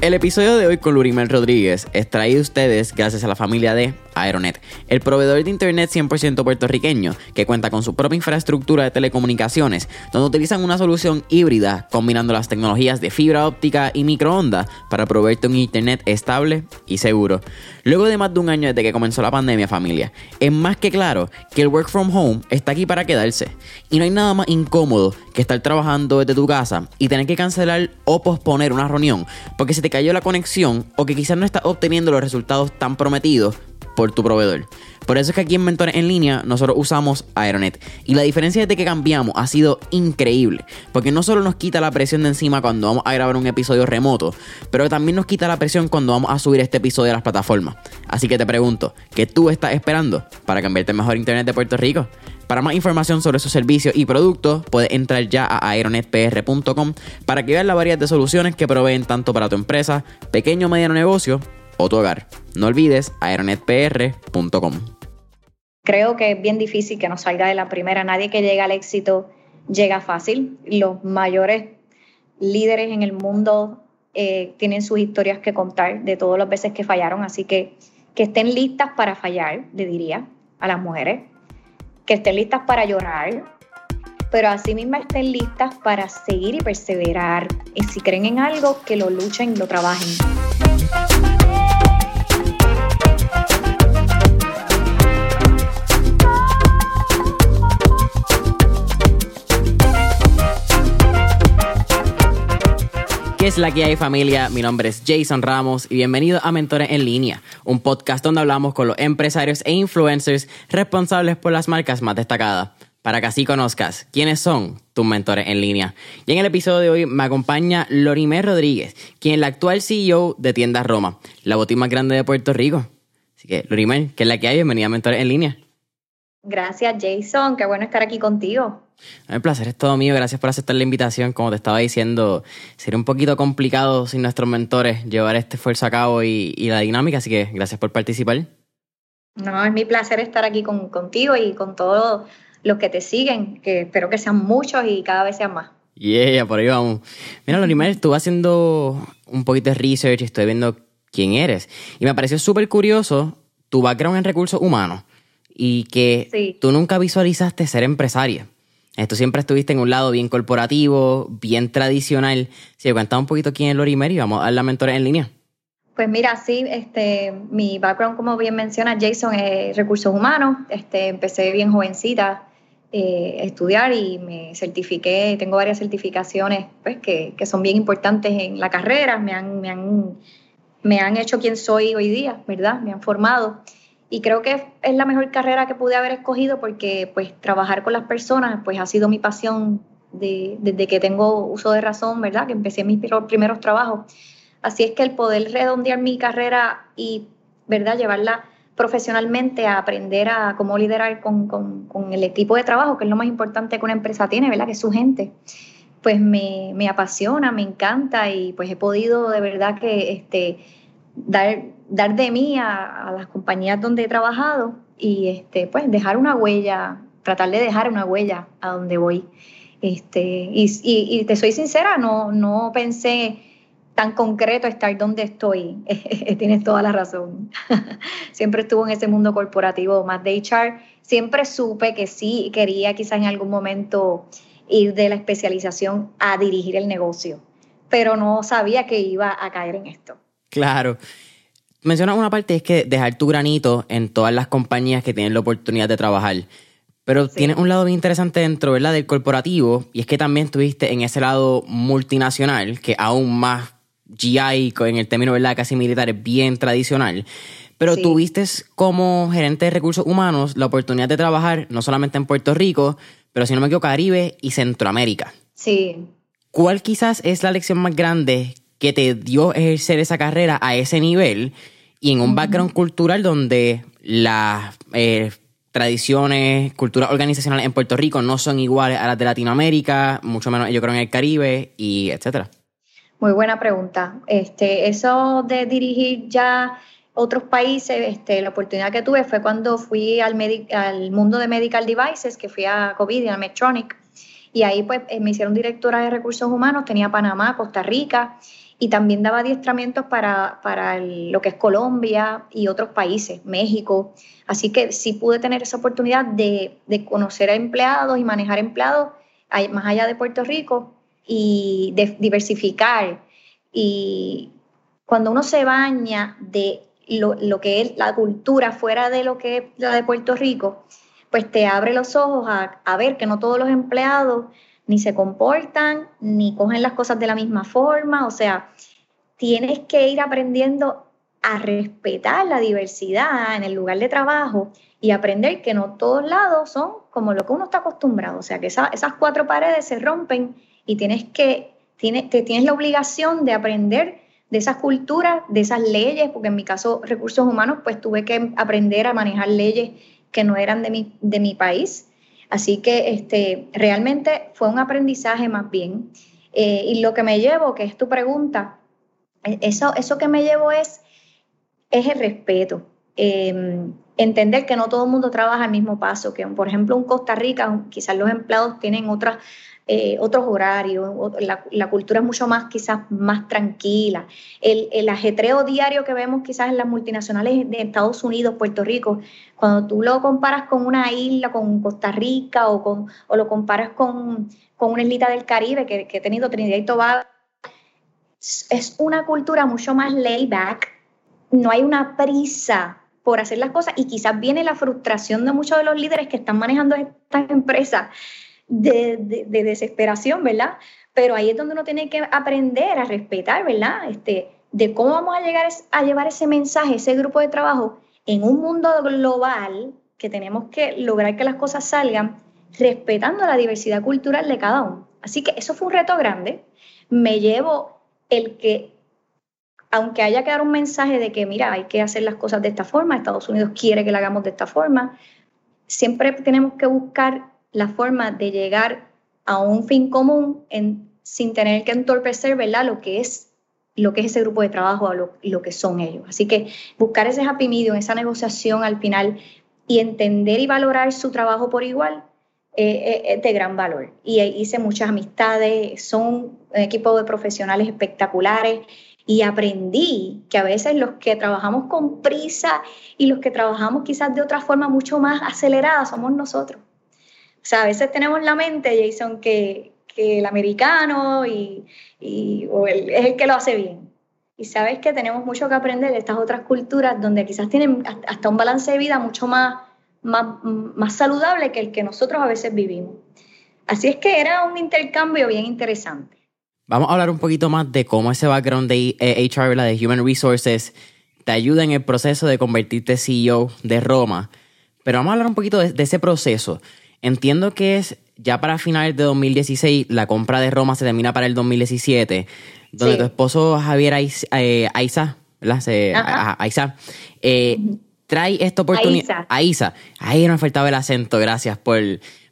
El episodio de hoy con Lurimel Rodríguez es traído a ustedes gracias a la familia de Aeronet, el proveedor de internet 100% puertorriqueño que cuenta con su propia infraestructura de telecomunicaciones, donde utilizan una solución híbrida combinando las tecnologías de fibra óptica y microondas para proveerte un internet estable y seguro. Luego de más de un año desde que comenzó la pandemia, familia, es más que claro que el work from home está aquí para quedarse y no hay nada más incómodo que estar trabajando desde tu casa y tener que cancelar o posponer una reunión porque se te cayó la conexión o que quizás no estás obteniendo los resultados tan prometidos por tu proveedor. Por eso es que aquí en Mentores en Línea nosotros usamos Aeronet. Y la diferencia desde que cambiamos ha sido increíble. Porque no solo nos quita la presión de encima cuando vamos a grabar un episodio remoto, pero también nos quita la presión cuando vamos a subir este episodio a las plataformas. Así que te pregunto, ¿qué tú estás esperando para cambiarte el mejor internet de Puerto Rico? Para más información sobre sus servicios y productos, puedes entrar ya a aeronetpr.com para que veas la variedad de soluciones que proveen tanto para tu empresa, pequeño o mediano negocio o tu hogar. No olvides aeronetpr.com. Creo que es bien difícil que nos salga de la primera. Nadie que llega al éxito llega fácil. Los mayores líderes en el mundo eh, tienen sus historias que contar de todas las veces que fallaron, así que que estén listas para fallar, le diría a las mujeres, que estén listas para llorar, pero asimismo estén listas para seguir y perseverar. Y si creen en algo, que lo luchen, lo trabajen. Es la que hay familia? Mi nombre es Jason Ramos y bienvenido a Mentores en Línea, un podcast donde hablamos con los empresarios e influencers responsables por las marcas más destacadas, para que así conozcas quiénes son tus mentores en línea. Y en el episodio de hoy me acompaña Lorimer Rodríguez, quien es la actual CEO de Tiendas Roma, la botín más grande de Puerto Rico. Así que, Lorimer, ¿qué es la que hay? Bienvenida a Mentores en Línea. Gracias, Jason. Qué bueno estar aquí contigo. El placer es todo mío. Gracias por aceptar la invitación. Como te estaba diciendo, sería un poquito complicado sin nuestros mentores llevar este esfuerzo a cabo y, la dinámica. Así que gracias por participar. No, es mi placer estar aquí contigo y con todos los que te siguen, que espero que sean muchos y cada vez sean más. Yeah, por ahí vamos. Mira, Lorimer, estuve haciendo un poquito de research y estoy viendo quién eres. Y me pareció súper curioso tu background en recursos humanos y que tú nunca visualizaste ser empresaria. Tú siempre estuviste en un lado bien corporativo, bien tradicional. Si me un poquito quién es Lori Mary, vamos a dar la mentora en línea. Pues mira, sí, este, mi background, como bien menciona Jason, es recursos humanos. Este, empecé bien jovencita eh, estudiar y me certifiqué, tengo varias certificaciones pues, que, que, son bien importantes en la carrera, me han, me, han, me han hecho quien soy hoy día, ¿verdad? Me han formado y creo que es la mejor carrera que pude haber escogido porque pues trabajar con las personas pues ha sido mi pasión desde que tengo uso de razón, ¿verdad? Que empecé mis primeros trabajos. Así es que el poder redondear mi carrera y, ¿verdad? Llevarla profesionalmente a aprender a cómo liderar con, con, el equipo de trabajo, que es lo más importante que una empresa tiene, ¿verdad? Que es su gente. Pues me, me apasiona, me encanta y pues he podido de verdad que este, dar dar de mí a, las compañías donde he trabajado y este, pues dejar una huella, tratar de dejar una huella a donde voy. Este, y, y, te soy sincera, no, no pensé tan concreto estar donde estoy. Tienes toda la razón. Siempre estuve en ese mundo corporativo más de HR. Siempre supe que sí quería quizás en algún momento ir de la especialización a dirigir el negocio, pero no sabía que iba a caer en esto. Claro mencionas una parte, es que dejar tu granito en todas las compañías que tienen la oportunidad de trabajar. Pero tienes un lado bien interesante dentro, ¿verdad? Del corporativo, y es que también estuviste en ese lado multinacional, que aún más GI, en el término, ¿verdad? Casi militar, es bien tradicional. Pero tuviste como gerente de recursos humanos la oportunidad de trabajar no solamente en Puerto Rico, pero si no me equivoco, Caribe y Centroamérica. Sí. ¿Cuál quizás es la lección más grande que te dio ejercer esa carrera a ese nivel? y en un background cultural donde las eh, tradiciones, culturas organizacionales en Puerto Rico no son iguales a las de Latinoamérica, mucho menos yo creo en el Caribe y etcétera. Muy buena pregunta. Este, eso de dirigir ya otros países, este, la oportunidad que tuve fue cuando fui al, al mundo de medical devices, que fui a COVID y a Medtronic. y ahí pues eh, me hicieron directora de recursos humanos, tenía Panamá, Costa Rica y también daba adiestramientos para, para lo que es Colombia y otros países, México. Así que sí pude tener esa oportunidad de, de conocer a empleados y manejar empleados más allá de Puerto Rico y diversificar. Y cuando uno se baña de lo, lo, que es la cultura fuera de lo que es la de Puerto Rico, pues te abre los ojos a, a ver que no todos los empleados ni se comportan, ni cogen las cosas de la misma forma, o sea, tienes que ir aprendiendo a respetar la diversidad en el lugar de trabajo y aprender que no todos lados son como lo que uno está acostumbrado, o sea, que esas cuatro paredes se rompen y tienes que, tienes, te tienes la obligación de aprender de esas culturas, de esas leyes, porque en mi caso recursos humanos, pues tuve que aprender a manejar leyes que no eran de mi, de mi país. Así que este, realmente fue un aprendizaje más bien. Eh, y lo que me llevo, que es tu pregunta, e, eso, eso que me llevo es, es el respeto. Em, entender que no todo el mundo trabaja al mismo paso, que por ejemplo en Costa Rica quizás los empleados tienen otras eh, otros horarios, la, cultura es mucho más quizás más tranquila. El, ajetreo diario que vemos quizás en las multinacionales de Estados Unidos, Puerto Rico, cuando tú lo comparas con una isla, con Costa Rica o, con, o lo comparas con, con una islita del Caribe que, que he tenido Trinidad y Tobago, es una cultura mucho más laid back, no hay una prisa por hacer las cosas y quizás viene la frustración de muchos de los líderes que están manejando estas empresas de, desesperación, ¿verdad? Pero ahí es donde uno tiene que aprender a respetar, ¿verdad? Este, de cómo vamos a llegar a llevar ese mensaje, ese grupo de trabajo en un mundo global que tenemos que lograr que las cosas salgan respetando la diversidad cultural de cada uno. Así que eso fue un reto grande. Me llevo el que, aunque haya que dar un mensaje de que, mira, hay que hacer las cosas de esta forma, Estados Unidos quiere que la hagamos de esta forma, siempre tenemos que buscar la forma de llegar a un fin común sin tener que entorpecer ¿verdad? lo que es lo que es ese grupo de trabajo lo, lo que son ellos. Así que buscar ese happy medium, esa negociación al final y entender y valorar su trabajo por igual eh, eh, es de gran valor. Y hice muchas amistades, son un equipo de profesionales espectaculares y aprendí que a veces los que trabajamos con prisa y los que trabajamos quizás de otra forma mucho más acelerada somos nosotros. O sea, a veces tenemos la mente, Jason, que, el americano y, es el que lo hace bien. Y sabes que tenemos mucho que aprender de estas otras culturas donde quizás tienen hasta un balance de vida mucho más, más, saludable que el que nosotros a veces vivimos. Así es que era un intercambio bien interesante. Vamos a hablar un poquito más de cómo ese background de HR, la de Human Resources, te ayuda en el proceso de convertirte CEO de Roma. Pero vamos a hablar un poquito de ese proceso. Entiendo que es ya para finales de 2016, la compra de Roma se termina para el 2017, donde tu esposo Javier Aiza, eh, ¿verdad? Aiza, eh, trae esta oportunidad. Aiza. Ahí nos faltaba el acento, gracias por...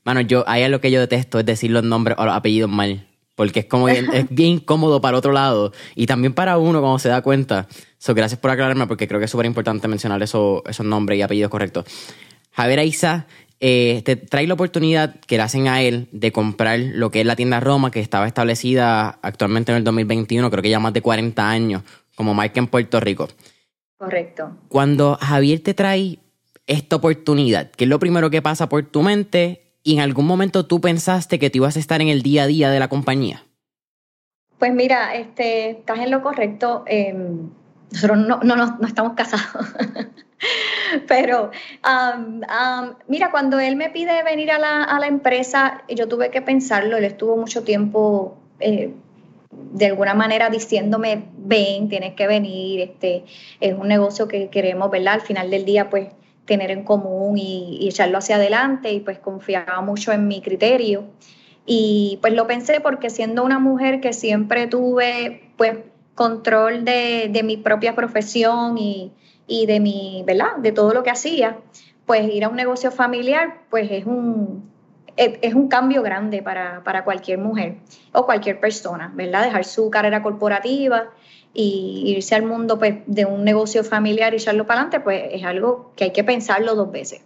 Mano, yo, ahí es lo que yo detesto, es decir los nombres o los apellidos mal. Porque es como bien, es bien cómodo para otro lado y también para uno cuando se da cuenta. So, gracias por aclararme porque creo que es súper importante mencionar eso, esos nombres y apellidos correctos. Javier Aiza eh, te trae la oportunidad que le hacen a él de comprar lo que es la tienda Roma, que estaba establecida actualmente en el 2021, creo que ya más de 40 años, como marca en Puerto Rico. Correcto. Cuando Javier te trae esta oportunidad, ¿qué es lo primero que pasa por tu mente? ¿Y en algún momento tú pensaste que te ibas a estar en el día a día de la compañía? Pues mira, este, estás en lo correcto. Em, nosotros no, no, no estamos casados. Pero mira, cuando él me pide venir a la, empresa, yo tuve que pensarlo, él estuvo mucho tiempo eh, de alguna manera diciéndome, ven, tienes que venir, este, es un negocio que queremos, ¿verdad? Al final del día, pues tener en común y, y echarlo hacia adelante y pues confiaba mucho en mi criterio. Y pues lo pensé porque siendo una mujer que siempre tuve pues control de, de mi propia profesión y, y de mi, ¿verdad? De todo lo que hacía, pues ir a un negocio familiar, pues es un, es un cambio grande para, para cualquier mujer o cualquier persona, ¿verdad? Dejar su carrera corporativa y irse al mundo pues, de un negocio familiar y echarlo para adelante, pues es algo que hay que pensarlo dos veces.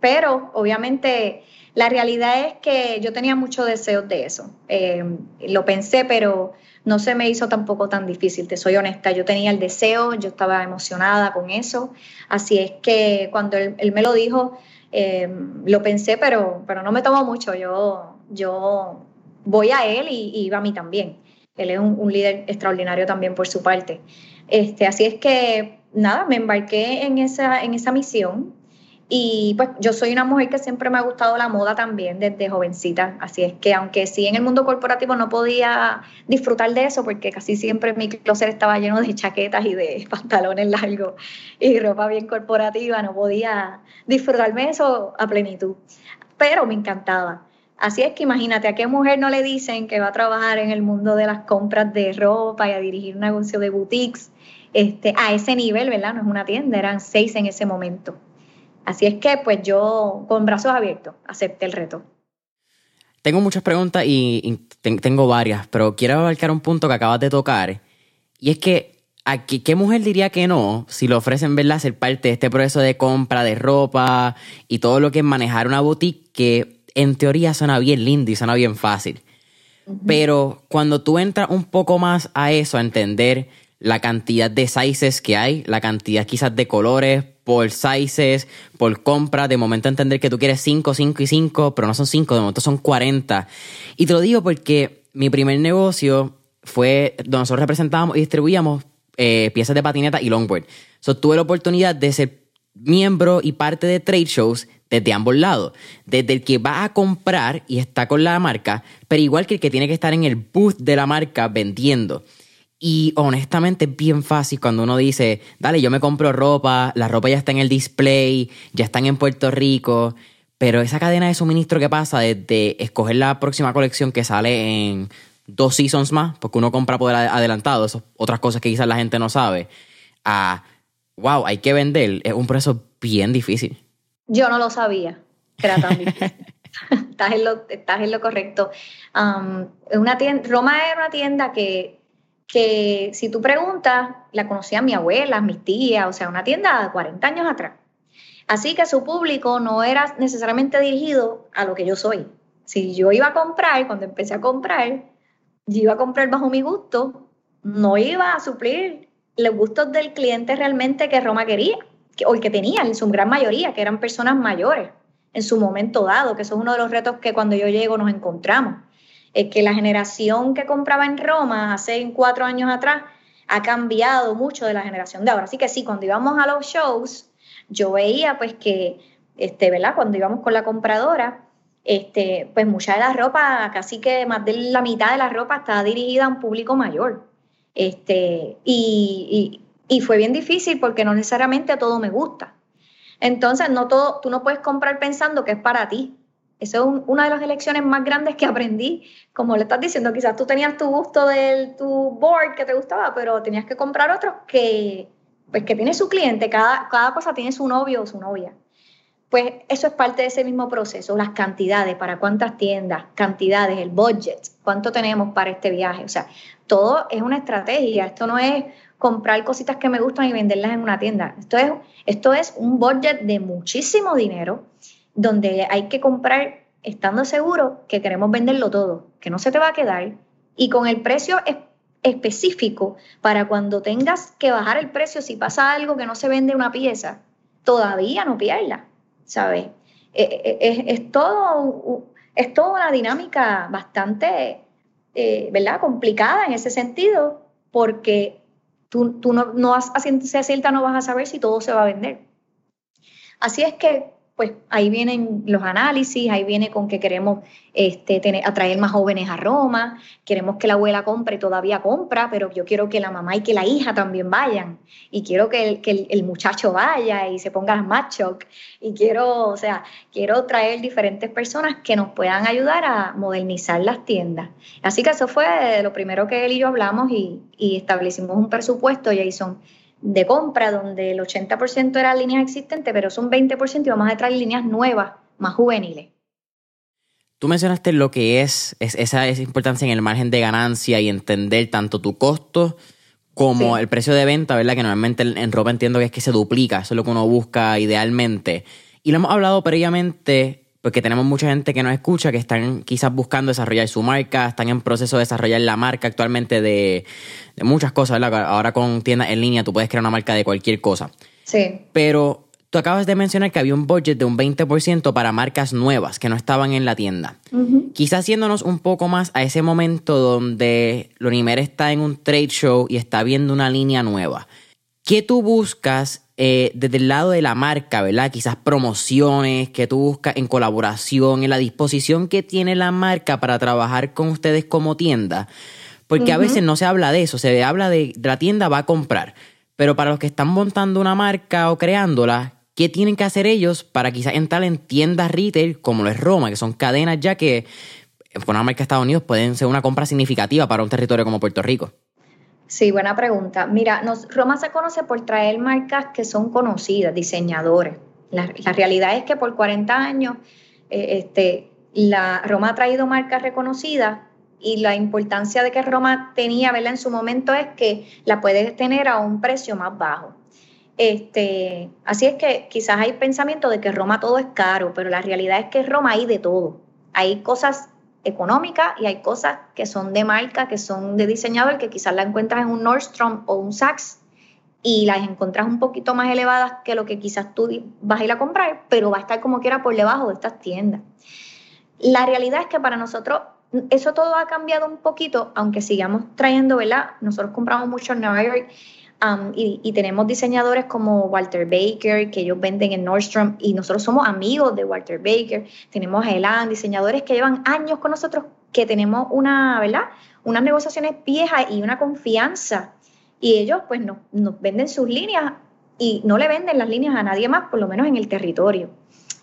Pero obviamente La realidad es que yo tenía mucho deseo de eso. Eh, lo pensé, pero no se me hizo tampoco tan difícil, te soy honesta. Yo tenía el deseo, yo estaba emocionada con eso. Así es que cuando él, me lo dijo, eh, lo pensé, pero, pero no me tomó mucho. Yo, yo voy a él y, y a mí también. Él es un, un, líder extraordinario también por su parte. Este, así es que, nada, me embarqué en esa, en esa misión y pues yo soy una mujer que siempre me ha gustado la moda también desde jovencita, así es que aunque sí en el mundo corporativo no podía disfrutar de eso porque casi siempre mi closet estaba lleno de chaquetas y de pantalones largos y ropa bien corporativa, no podía disfrutarme eso a plenitud, pero me encantaba. Así es que imagínate, ¿a qué mujer no le dicen que va a trabajar en el mundo de las compras de ropa y a dirigir un negocio de boutiques? Este, a ese nivel, ¿verdad? No es una tienda, eran seis en ese momento. Así es que pues yo con brazos abiertos acepté el reto. Tengo muchas preguntas y, tengo varias, pero quiero abarcar un punto que acabas de tocar. Y es que, aquí, ¿qué mujer diría que no si le ofrecen verla ser parte de este proceso de compra de ropa y todo lo que es manejar una boutique que en teoría suena bien lindo y suena bien fácil? Pero cuando tú entras un poco más a eso, a entender la cantidad de sizes que hay, la cantidad quizás de colores, por sizes, por compra, de momento entender que tú quieres 5, 5 y 5, pero no son 5, de momento son 40. Y te lo digo porque mi primer negocio fue donde nosotros representábamos y distribuíamos eh, piezas de patineta y longboard. So, tuve la oportunidad de ser miembro y parte de trade shows desde ambos lados. Desde el que va a comprar y está con la marca, pero igual que el que tiene que estar en el booth de la marca vendiendo. Y honestamente es bien fácil cuando uno dice, dale, yo me compro ropa, la ropa ya está en el display, ya están en Puerto Rico, pero esa cadena de suministro que pasa desde escoger la próxima colección que sale en dos seasons más, porque uno compra poder adelantado, eso otras cosas que quizás la gente no sabe, a, wow, hay que vender, es un proceso bien difícil. Yo no lo sabía, era tan difícil. estás, en lo, estás en lo correcto. Um, una tienda, Roma era una tienda que que si tú preguntas, la conocía mi abuela, mis tías, o sea, una tienda de 40 años atrás. Así que su público no era necesariamente dirigido a lo que yo soy. Si yo iba a comprar, cuando empecé a comprar, yo iba a comprar bajo mi gusto, no iba a suplir los gustos del cliente realmente que Roma quería, o el que tenía, en su gran mayoría, que eran personas mayores en su momento dado, que eso es uno de los retos que cuando yo llego nos encontramos es que la generación que compraba en Roma hace cuatro años atrás ha cambiado mucho de la generación de ahora. Así que sí, cuando íbamos a los shows, yo veía pues que, este, ¿verdad? Cuando íbamos con la compradora, este, pues mucha de la ropa, casi que más de la mitad de la ropa estaba dirigida a un público mayor. Este, y, y, fue bien difícil porque no necesariamente todo me gusta. Entonces, no todo, tú no puedes comprar pensando que es para ti. Esa es una de las lecciones más grandes que aprendí. Como le estás diciendo, quizás tú tenías tu gusto del tu board que te gustaba, pero tenías que comprar otro que, pues, que tiene su cliente. Cada, cada cosa tiene su novio o su novia. Pues eso es parte de ese mismo proceso, las cantidades, para cuántas tiendas, cantidades, el budget, cuánto tenemos para este viaje. O sea, todo es una estrategia. Esto no es comprar cositas que me gustan y venderlas en una tienda. Esto es, esto es un budget de muchísimo dinero donde hay que comprar estando seguro que queremos venderlo todo, que no se te va a quedar y con el precio específico para cuando tengas que bajar el precio si pasa algo que no se vende una pieza, todavía no pierda, ¿sabes? Eh, eh, eh, es, todo, es toda una dinámica bastante, ¿verdad? Complicada en ese sentido porque tú, tú no, no a ciencia cierta no vas a saber si todo se va a vender. Así es que pues ahí vienen los análisis, ahí viene con que queremos este, tener, atraer más jóvenes a Roma, queremos que la abuela compre, todavía compra, pero yo quiero que la mamá y que la hija también vayan, y quiero que el, que el, muchacho vaya y se ponga las macho, y quiero, o sea, quiero traer diferentes personas que nos puedan ayudar a modernizar las tiendas. Así que eso fue lo primero que él y yo hablamos y, y establecimos un presupuesto, Jason, de compra donde el 80% eran líneas existentes, pero son 20% y vamos a traer líneas nuevas, más juveniles. Tú mencionaste lo que es, esa, importancia en el margen de ganancia y entender tanto tu costo como el precio de venta, ¿verdad? Que normalmente en ropa entiendo que es que se duplica, eso es lo que uno busca idealmente. Y lo hemos hablado previamente, porque tenemos mucha gente que nos escucha que están quizás buscando desarrollar su marca, están en proceso de desarrollar la marca actualmente de, muchas cosas, ¿verdad? Ahora con tiendas en línea tú puedes crear una marca de cualquier cosa. Sí. Pero tú acabas de mencionar que había un budget de un 20% para marcas nuevas que no estaban en la tienda. Quizás haciéndonos un poco más a ese momento donde Lonimer está en un trade show y está viendo una línea nueva. ¿Qué tú buscas eh, desde el lado de la marca, ¿verdad? Quizás promociones que tú buscas en colaboración, en la disposición que tiene la marca para trabajar con ustedes como tienda. Porque a veces no se habla de eso, se habla de, la tienda va a comprar. Pero para los que están montando una marca o creándola, ¿qué tienen que hacer ellos para quizás entrar en tiendas retail como lo es Roma, que son cadenas ya que con una marca de Estados Unidos pueden ser una compra significativa para un territorio como Puerto Rico? Sí, buena pregunta. Mira, Roma se conoce por traer marcas que son conocidas, diseñadores. La, realidad es que por 40 años eh, este, la, Roma ha traído marcas reconocidas y la importancia de que Roma tenía ¿verdad? en su momento es que la puedes tener a un precio más bajo. Este, así es que quizás hay pensamiento de que Roma todo es caro, pero la realidad es que Roma hay de todo. Hay cosas económica y hay cosas que son de marca, que son de diseñador, que quizás la encuentras en un Nordstrom o un Saks y las encuentras un poquito más elevadas que lo que quizás tú vas a ir a comprar, pero va a estar como quiera por debajo de estas tiendas. La realidad es que para nosotros eso todo ha cambiado un poquito, aunque sigamos trayendo, ¿verdad? Nosotros compramos mucho en Nueva York y, tenemos diseñadores como Walter Baker, que ellos venden en Nordstrom, y nosotros somos amigos de Walter Baker. Tenemos a Elan, diseñadores que llevan años con nosotros, que tenemos una, ¿verdad? Unas negociaciones viejas y una confianza. Y ellos, pues, nos, venden sus líneas y no le venden las líneas a nadie más, por lo menos en el territorio.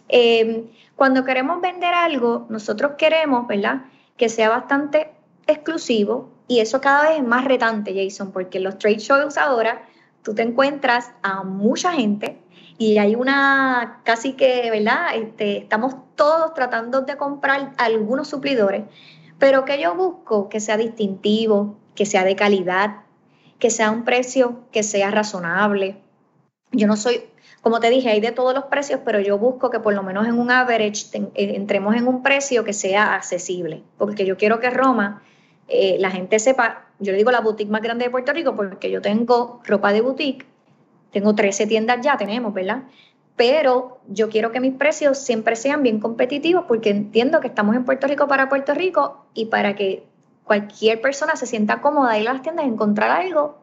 Em, cuando queremos vender algo, nosotros queremos, ¿verdad? Que sea bastante exclusivo, y eso cada vez es más retante, Jason, porque en los trade shows ahora tú te encuentras a mucha gente y hay una casi que, ¿verdad? Este, estamos todos tratando de comprar algunos suplidores, pero que yo busco que sea distintivo, que sea de calidad, que sea un precio que sea razonable. Yo no soy, como te dije, hay de todos los precios, pero yo busco que por lo menos en un average eh, entremos en un precio que sea accesible, porque yo quiero que Roma eh, la gente sepa, yo le digo la boutique más grande de Puerto Rico porque yo tengo ropa de boutique, tengo 13 tiendas ya, tenemos, ¿verdad? Pero yo quiero que mis precios siempre sean bien competitivos porque entiendo que estamos en Puerto Rico para Puerto Rico y para que cualquier persona se sienta cómoda ir a las tiendas y encontrar algo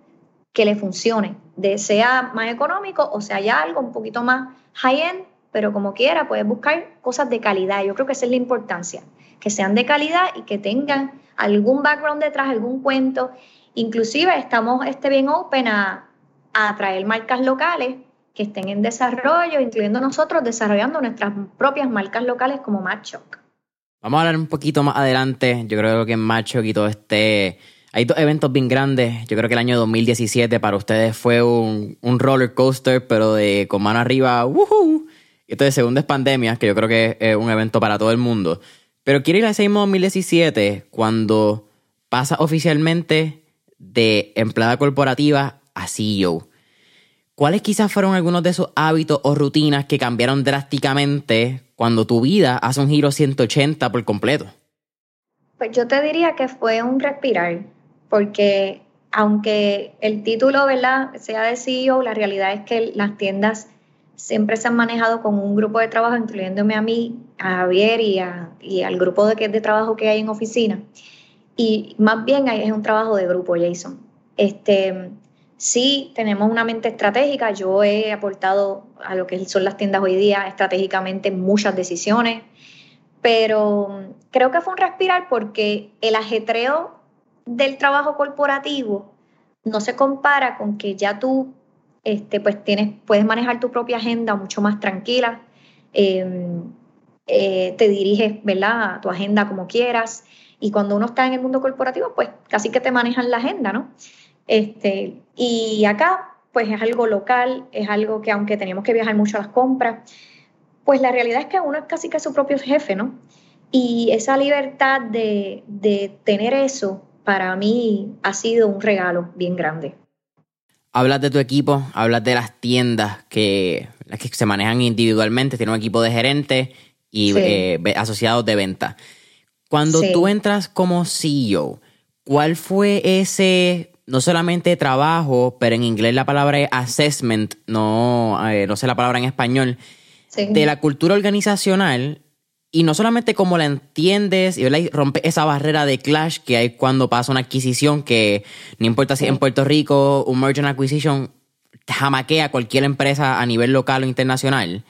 que le funcione, sea más económico o sea ya algo un poquito más high-end, pero como quiera, puedes buscar cosas de calidad. Yo creo que esa es la importancia, que sean de calidad y que tengan algún background detrás, algún cuento. Inclusive estamos este, bien open a, a traer marcas locales que estén en desarrollo, incluyendo nosotros desarrollando nuestras propias marcas locales como Matchok. Vamos a hablar un poquito más adelante. Yo creo que en Matchok y todo este... Hay dos eventos bien grandes. Yo creo que el año 2017 para ustedes fue un, un roller coaster, pero de con mano arriba. ¡Woohoo! Entonces, segunda es pandemia, que yo creo que es un evento para todo el mundo. Pero quiero ir a ese mismo 2017 cuando pasa oficialmente de empleada corporativa a CEO. ¿Cuáles quizás fueron algunos de esos hábitos o rutinas que cambiaron drásticamente cuando tu vida hace un giro 180 por completo? Pues yo te diría que fue un respirar, porque aunque el título sea de CEO, la realidad es que las tiendas siempre se han manejado con un grupo de trabajo, incluyéndome a mí, a Javier y, al grupo de, de trabajo que hay en oficina. Y más bien es un trabajo de grupo, Jason. Este, sí, tenemos una mente estratégica. Yo he aportado a lo que son las tiendas hoy día estratégicamente muchas decisiones, pero creo que fue un respirar porque el ajetreo del trabajo corporativo no se compara con que ya tú este, pues tienes, puedes manejar tu propia agenda mucho más tranquila, em, eh, te diriges, ¿verdad?, a tu agenda como quieras. Y cuando uno está en el mundo corporativo, pues casi que te manejan la agenda, ¿no? Este, y acá, pues es algo local, es algo que aunque teníamos que viajar mucho a las compras, pues la realidad es que uno es casi que su propio jefe, ¿no? Y esa libertad de, de tener eso, para mí ha sido un regalo bien grande hablas de tu equipo, hablas de las tiendas que, las que se manejan individualmente, tiene un equipo de gerentes y eh, asociados de venta. Cuando tú entras como CEO, ¿cuál fue ese, no solamente trabajo, pero en inglés la palabra es assessment, no, eh, no sé la palabra en español, de la cultura organizacional y no solamente como la entiendes y rompe esa barrera de clash que hay cuando pasa una adquisición que no importa si en Puerto Rico un merger and acquisition jamaquea cualquier empresa a nivel local o internacional.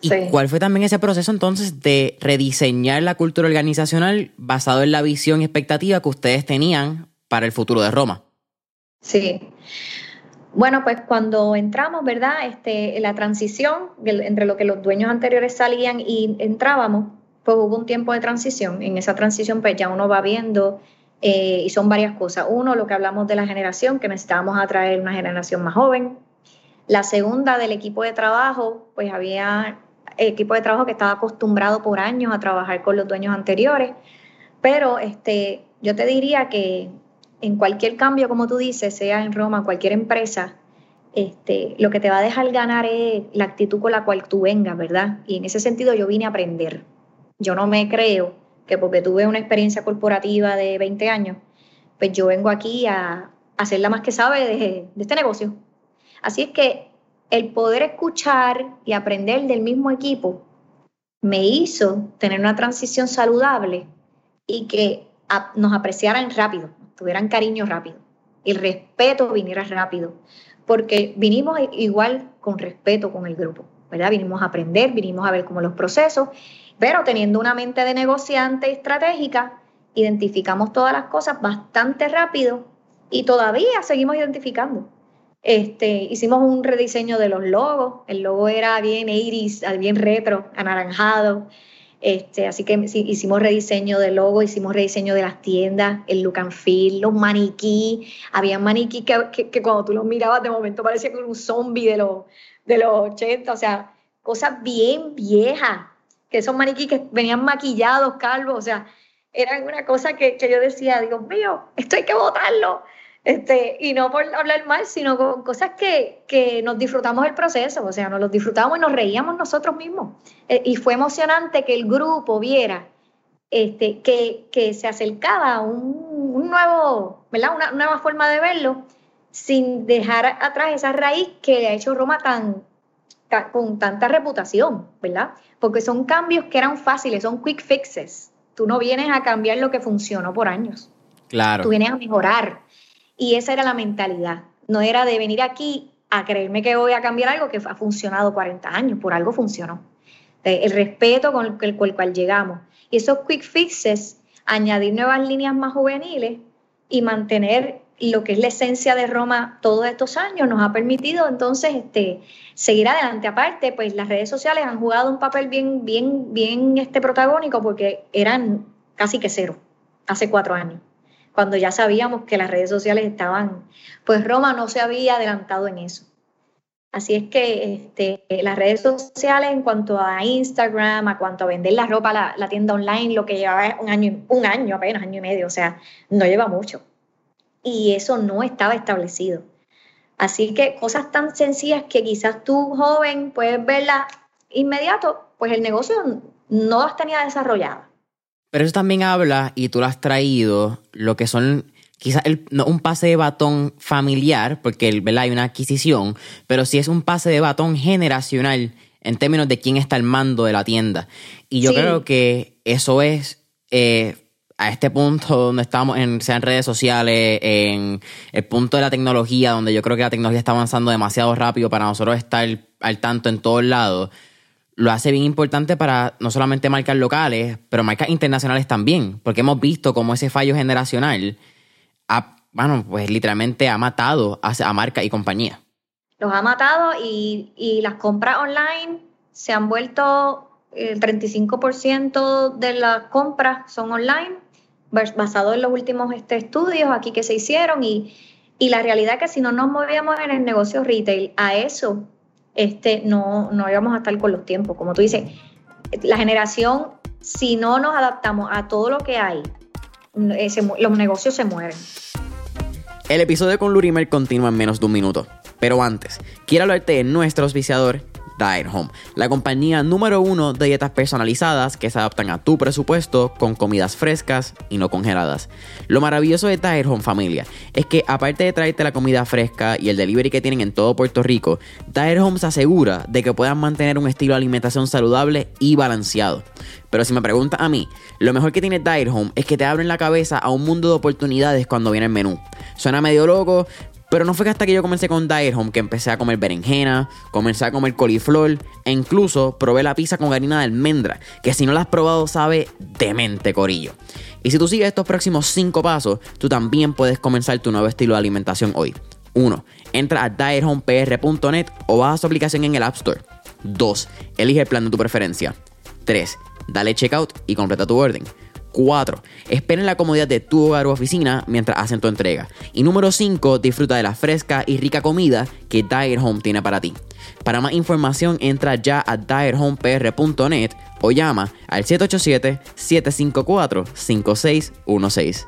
¿Y cuál fue también ese proceso entonces de rediseñar la cultura organizacional basado en la visión y expectativa que ustedes tenían para el futuro de Roma? Sí. Bueno, pues cuando entramos, ¿verdad? Este, la transición entre lo que los dueños anteriores salían y entrábamos, pues hubo un tiempo de transición. En esa transición, pues ya uno va viendo, eh, y son varias cosas. Uno, lo que hablamos de la generación, que necesitábamos atraer una generación más joven. La segunda, del equipo de trabajo, pues había equipo de trabajo que estaba acostumbrado por años a trabajar con los dueños anteriores. Pero este, yo te diría que en cualquier cambio, como tú dices, sea en Roma, cualquier empresa, este, lo que te va a dejar ganar es la actitud con la cual tú vengas, ¿verdad? Y en ese sentido yo vine a aprender. Yo no me creo que porque tuve una experiencia corporativa de 20 años, pues yo vengo aquí a, hacer la más que sabe de este negocio. Así es que el poder escuchar y aprender del mismo equipo me hizo tener una transición saludable y que nos apreciaran rápido tuvieran cariño rápido, el respeto viniera rápido, porque vinimos igual con respeto con el grupo, ¿verdad? Vinimos a aprender, vinimos a ver cómo los procesos, pero teniendo una mente de negociante estratégica, identificamos todas las cosas bastante rápido y todavía seguimos identificando. Este, hicimos un rediseño de los logos, el logo era bien iris, bien retro, anaranjado, este, así que hicimos rediseño de logo, hicimos rediseño de las tiendas, el look and feel, los maniquí. Había maniquí que, que, cuando tú los mirabas de momento parecía como un zombie de los, de los 80, o sea, cosas bien viejas, que esos maniquí que venían maquillados, calvos, o sea, eran una cosa que, que yo decía, Dios mío, esto hay que botarlo. Este, y no por hablar mal, sino con cosas que, que nos disfrutamos el proceso, o sea, nos los disfrutamos y nos reíamos nosotros mismos. Eh, y fue emocionante que el grupo viera este, que, que se acercaba a un, un, nuevo, ¿verdad? Una nueva forma de verlo, sin dejar atrás esa raíz que le ha hecho Roma tan, con tanta reputación, ¿verdad? Porque son cambios que eran fáciles, son quick fixes. Tú no vienes a cambiar lo que funcionó por años. Claro. Tú vienes a mejorar. Y esa era la mentalidad. No era de venir aquí a creerme que voy a cambiar algo que ha funcionado 40 años, por algo funcionó. El respeto con el, cual llegamos. Y esos quick fixes, añadir nuevas líneas más juveniles y mantener lo que es la esencia de Roma todos estos años nos ha permitido entonces este, seguir adelante. Aparte, pues las redes sociales han jugado un papel bien, bien, bien este protagónico porque eran casi que cero hace cuatro años cuando ya sabíamos que las redes sociales estaban, pues Roma no se había adelantado en eso. Así es que este, las redes sociales en cuanto a Instagram, a cuanto a vender la ropa, la, la tienda online, lo que llevaba un año, un año apenas, año y medio, o sea, no lleva mucho. Y eso no estaba establecido. Así que cosas tan sencillas que quizás tú, joven, puedes verla inmediato, pues el negocio no las tenía desarrollado. Pero eso también habla, y tú lo has traído, lo que son quizás no un pase de batón familiar, porque ¿verdad? hay una adquisición, pero sí es un pase de batón generacional en términos de quién está al mando de la tienda. Y yo creo que eso es eh, a este punto donde estamos, en, sea en redes sociales, en el punto de la tecnología, donde yo creo que la tecnología está avanzando demasiado rápido para nosotros estar al tanto en todos lados lo hace bien importante para no solamente marcas locales, pero marcas internacionales también, porque hemos visto cómo ese fallo generacional, ha, bueno, pues literalmente ha matado a, marcas y compañías. Los ha matado y, y las compras online se han vuelto, el 35% de las compras son online, basado en los últimos este, estudios aquí que se hicieron y, y la realidad es que si no nos movíamos en el negocio retail a eso, este, no, no íbamos a estar con los tiempos. Como tú dices, la generación, si no nos adaptamos a todo lo que hay, eh, los negocios se mueven. El episodio con Lurimer continúa en menos de un minuto. Pero antes, quiero hablarte de nuestro auspiciador, Diet Home, la compañía número uno de dietas personalizadas que se adaptan a tu presupuesto con comidas frescas y no congeladas. Lo maravilloso de Diet Home familia es que aparte de traerte la comida fresca y el delivery que tienen en todo Puerto Rico, Diet Home se asegura de que puedan mantener un estilo de alimentación saludable y balanceado. Pero si me preguntas a mí, lo mejor que tiene Diet Home es que te abren la cabeza a un mundo de oportunidades cuando viene el menú. Suena medio loco, pero no fue hasta que yo comencé con Diet Home que empecé a comer berenjena, comencé a comer coliflor e incluso probé la pizza con harina de almendra, que si no la has probado sabe demente corillo. Y si tú sigues estos próximos 5 pasos, tú también puedes comenzar tu nuevo estilo de alimentación hoy. 1. Entra a diethomepr.net o baja su aplicación en el App Store. 2. Elige el plan de tu preferencia. 3. Dale checkout y completa tu orden. 4. Espera en la comodidad de tu hogar o oficina mientras hacen tu entrega. Y número 5. Disfruta de la fresca y rica comida que Diet Home tiene para ti. Para más información entra ya a diethomepr.net o llama al 787-754-5616.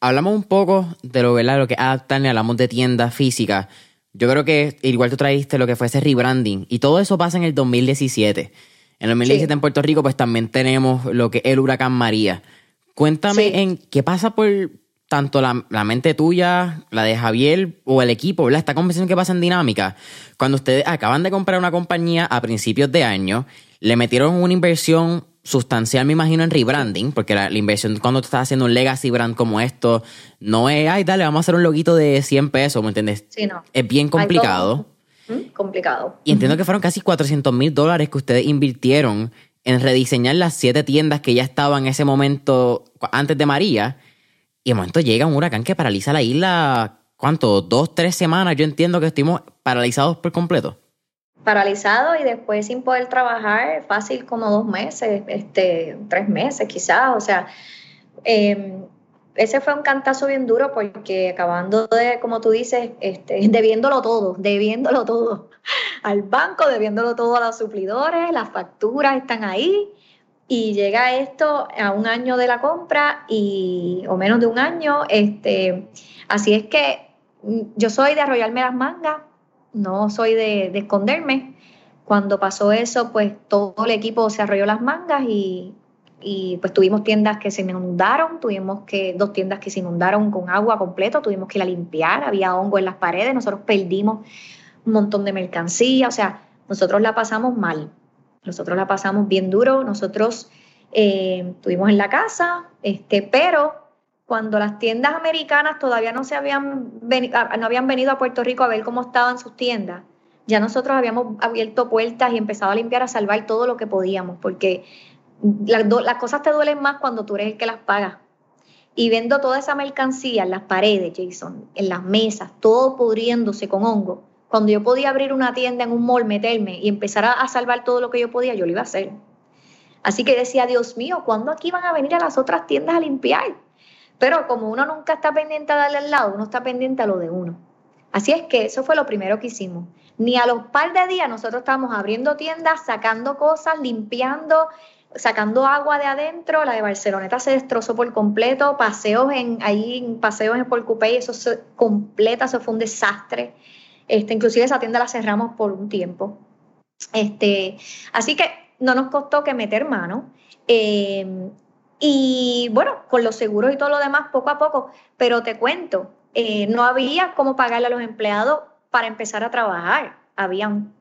Hablamos un poco de lo, que adaptarle, hablamos de tiendas físicas. Yo creo que igual tú traíste lo que fue ese rebranding y todo eso pasa en el 2017. En el 2017 en Puerto Rico, pues también tenemos lo que es el huracán María. Cuéntame en qué pasa por tanto la, mente tuya, la de Javier o el equipo, ¿verdad? Esta conversación que pasa en dinámica. Cuando ustedes acaban de comprar una compañía a principios de año, le metieron una inversión sustancial, me imagino, en rebranding, porque la, inversión cuando tú estás haciendo un legacy brand como esto, no es, ay, dale, vamos a hacer un loguito de 100 pesos, ¿me entiendes? Sí, no. Es bien complicado. Complicado. Y entiendo que fueron casi 400 mil dólares que ustedes invirtieron en rediseñar las siete tiendas que ya estaban en ese momento antes de María. Y de momento llega un huracán que paraliza la isla, ¿cuánto? Dos, tres semanas. Yo entiendo que estuvimos paralizados por completo. Paralizado y después sin poder trabajar, fácil como dos meses, este, tres meses quizás. O sea, eh, ese fue un cantazo bien duro porque acabando de, como tú dices, este, debiéndolo todo, debiéndolo todo al banco, debiéndolo todo a los suplidores, las facturas están ahí y llega esto a un año de la compra y o menos de un año, este, así es que mm, yo soy de arrollarme las mangas, no soy de, de esconderme. Cuando pasó eso, pues todo el equipo se arrolló las mangas y y pues tuvimos tiendas que se inundaron, tuvimos que dos tiendas que se inundaron con agua completo, tuvimos que ir a limpiar, había hongo en las paredes, nosotros perdimos un montón de mercancía, o sea, nosotros la pasamos mal, nosotros la pasamos bien duro, nosotros eh, estuvimos en la casa, este, pero cuando las tiendas americanas todavía no se habían no habían venido a Puerto Rico a ver cómo estaban sus tiendas, ya nosotros habíamos abierto puertas y empezado a limpiar, a salvar todo lo que podíamos, porque las, cosas te duelen más cuando tú eres el que las paga. Y viendo toda esa mercancía en las paredes, Jason, en las mesas, todo pudriéndose con hongo. Cuando yo podía abrir una tienda en un mall, meterme y empezar a, salvar todo lo que yo podía, yo lo iba a hacer. Así que decía, Dios mío, ¿cuándo aquí van a venir a las otras tiendas a limpiar? Pero como uno nunca está pendiente a darle al lado, uno está pendiente a lo de uno. Así es que eso fue lo primero que hicimos. Ni a los par de días nosotros estábamos abriendo tiendas, sacando cosas, limpiando, sacando agua de adentro, la de Barceloneta se destrozó por completo, paseos en ahí, paseos en Porcupey, eso se completa, eso fue un desastre. Este, inclusive esa tienda la cerramos por un tiempo. Este, así que no nos costó que meter mano. Em, y bueno, con los seguros y todo lo demás, poco a poco, pero te cuento, eh, no había cómo pagarle a los empleados para empezar a trabajar. Habían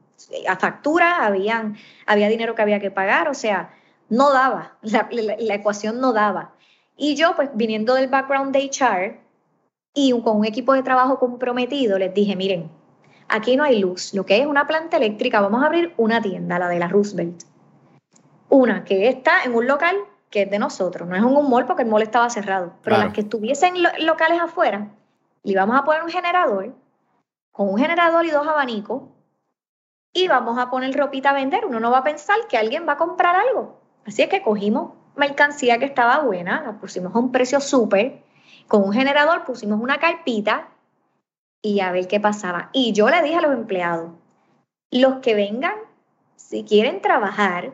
a facturas, había dinero que había que pagar, o sea, no daba, la, ecuación no daba. Y yo, pues viniendo del background de HR y con un equipo de trabajo comprometido, les dije, miren, aquí no hay luz, lo que es una planta eléctrica, vamos a abrir una tienda, la de la Roosevelt. Una que está en un local que es de nosotros, no es en un mall porque el mall estaba cerrado, pero las que estuviesen locales afuera, le vamos a poner un generador, con un generador y dos abanicos, y vamos a poner ropita a vender. Uno no va a pensar que alguien va a comprar algo. Así es que cogimos mercancía que estaba buena, la pusimos a un precio súper, con un generador pusimos una carpita y a ver qué pasaba. Y yo le dije a los empleados, los que vengan, si quieren trabajar,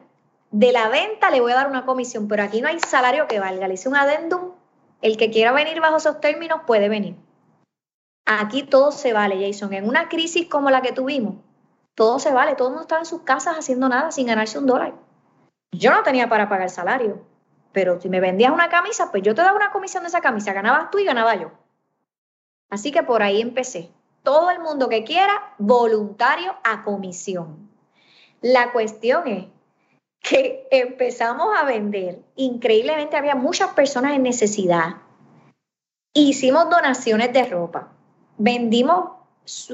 de la venta le voy a dar una comisión, pero aquí no hay salario que valga. Le hice un adendum, el que quiera venir bajo esos términos puede venir. Aquí todo se vale, Jason. En una crisis como la que tuvimos, todo se vale, todo el mundo estaba en sus casas haciendo nada sin ganarse un dólar. Yo no tenía para pagar salario, pero si me vendías una camisa, pues yo te daba una comisión de esa camisa, ganabas tú y ganaba yo. Así que por ahí empecé. Todo el mundo que quiera, voluntario a comisión. La cuestión es que empezamos a vender. Increíblemente había muchas personas en necesidad. Hicimos donaciones de ropa. Vendimos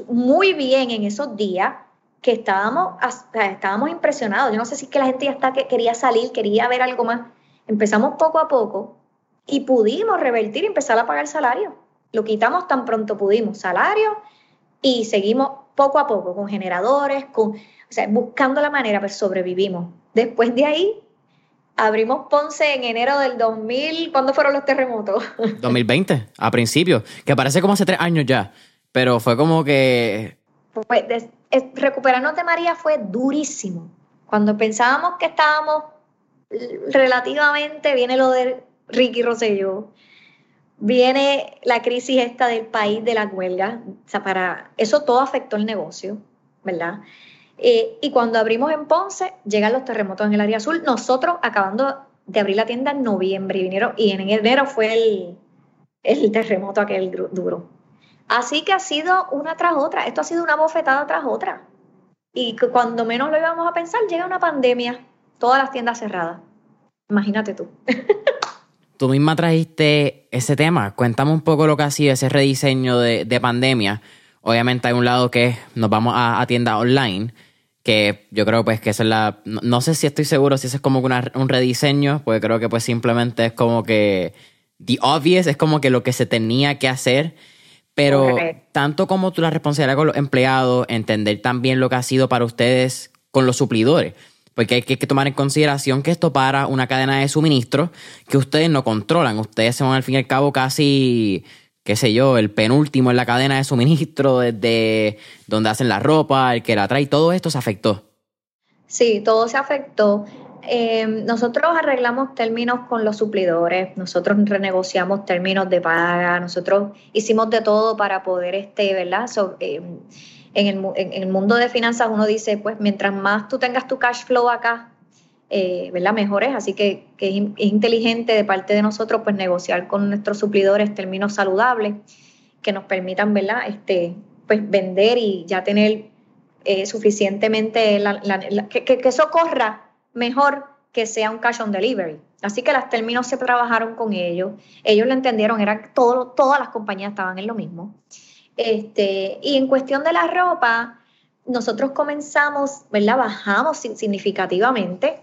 muy bien en esos días que estábamos, estábamos impresionados. Yo no sé si es que la gente ya está, que quería salir, quería ver algo más. Empezamos poco a poco y pudimos revertir y empezar a pagar salario. Lo quitamos tan pronto pudimos, salario, y seguimos poco a poco con generadores, con, o sea, buscando la manera, pero sobrevivimos. Después de ahí, abrimos Ponce en enero del 2000. ¿Cuándo fueron los terremotos? 2020, a principio, que parece como hace tres años ya, pero fue como que... Pues, recuperarnos de María fue durísimo. Cuando pensábamos que estábamos relativamente, viene lo de Ricky Rosselló, viene la crisis esta del país de la huelga, o sea, para eso todo afectó el negocio, ¿verdad? Eh, y cuando abrimos en Ponce, llegan los terremotos en el área azul. Nosotros acabando de abrir la tienda en noviembre y, vinieron, y en enero fue el, el terremoto aquel duro. Así que ha sido una tras otra, esto ha sido una bofetada tras otra. Y cuando menos lo íbamos a pensar, llega una pandemia, todas las tiendas cerradas. Imagínate tú. tú misma trajiste ese tema. Cuéntame un poco lo que ha sido ese rediseño de, pandemia. Obviamente hay un lado que nos vamos a, a tienda online, que yo creo pues que eso es la... No, sé si estoy seguro si eso es como un rediseño, porque creo que pues simplemente es como que... The obvious es como que lo que se tenía que hacer pero tanto como tú la responsabilidad con los empleados, entender también lo que ha sido para ustedes con los suplidores. Porque hay que, tomar en consideración que esto para una cadena de suministro que ustedes no controlan. Ustedes son al fin y al cabo casi, qué sé yo, el penúltimo en la cadena de suministro desde donde hacen la ropa, el que la trae. Todo esto se afectó. Sí, todo se afectó. Eh, nosotros arreglamos términos con los suplidores, nosotros renegociamos términos de paga, nosotros hicimos de todo para poder, este, ¿verdad? Eh, en, el, en, el, mundo de finanzas uno dice, pues mientras más tú tengas tu cash flow acá, eh, ¿verdad? Mejores, así que, es, inteligente de parte de nosotros, pues negociar con nuestros suplidores términos saludables que nos permitan, ¿verdad? Este, pues vender y ya tener suficientemente, que, que, que eso corra mejor que sea un cash on delivery. Así que los términos se trabajaron con ellos, ellos lo entendieron, eran todo, todas las compañías estaban en lo mismo. Este, y en cuestión de la ropa, nosotros comenzamos, ¿verdad? Bajamos significativamente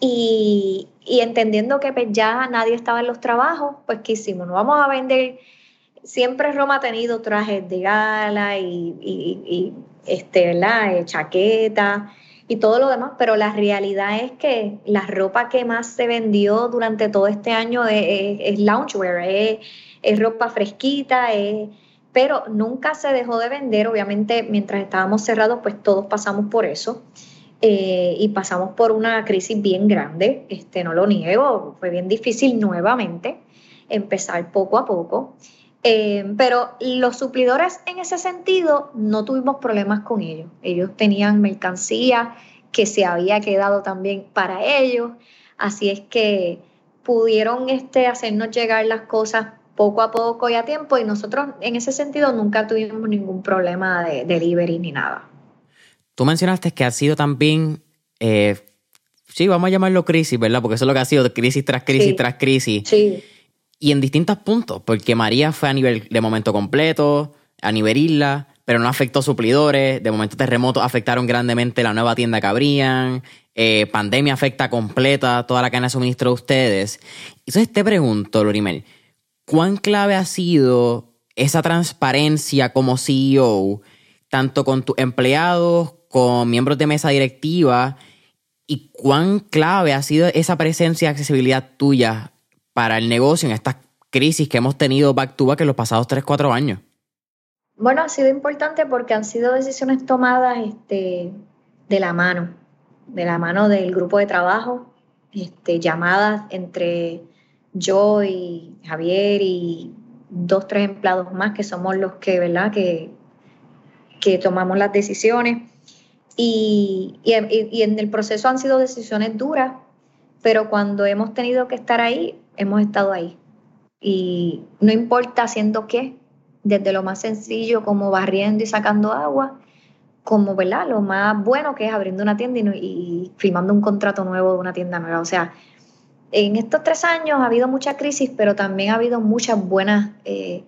y, entendiendo que pues, ya nadie estaba en los trabajos, pues ¿qué hicimos? No vamos a vender, siempre Roma ha tenido trajes de gala y, y, este, ¿verdad? Eh, chaqueta y todo lo demás, pero la realidad es que la ropa que más se vendió durante todo este año es, loungewear, es, ropa fresquita, pero nunca se dejó de vender, obviamente mientras estábamos cerrados, pues todos pasamos por eso. Eh, y pasamos por una crisis bien grande, este, no lo niego, fue bien difícil nuevamente empezar poco a poco. Eh, pero los suplidores en ese sentido no tuvimos problemas con ellos. Ellos tenían mercancía que se había quedado también para ellos. Así es que pudieron este, hacernos llegar las cosas poco a poco y a tiempo y nosotros en ese sentido nunca tuvimos ningún problema de delivery ni nada. Tú mencionaste que ha sido también, eh, sí, vamos a llamarlo crisis, ¿verdad? Porque eso es lo que ha sido, crisis tras crisis tras crisis. Sí y en distintos puntos, porque María fue a nivel de momento completo, a nivel isla, pero no afectó suplidores, de momento terremotos afectaron grandemente la nueva tienda que abrían, eh, pandemia afecta completa toda la cadena de suministro de ustedes. Entonces te pregunto, Lorimel, ¿cuán clave ha sido esa transparencia como CEO, tanto con tus empleados, con miembros de mesa directiva, y cuán clave ha sido esa presencia y accesibilidad tuya para el negocio en esta crisis que hemos tenido back to back en los pasados 3, 4 años? Bueno, ha sido importante porque han sido decisiones tomadas este, de la mano, de la mano del grupo de trabajo, este, llamadas entre yo y Javier y dos, tres empleados más que somos los que, ¿verdad? Que, que tomamos las decisiones. Y, y, en el proceso han sido decisiones duras, pero cuando hemos tenido que estar ahí, hemos estado ahí. Y no importa haciendo qué, desde lo más sencillo como barriendo y sacando agua, como ¿verdad? lo más bueno que es abriendo una tienda y, firmando un contrato nuevo de una tienda nueva. O sea, en estos tres años ha habido mucha crisis, pero también ha habido muchas buenas eh,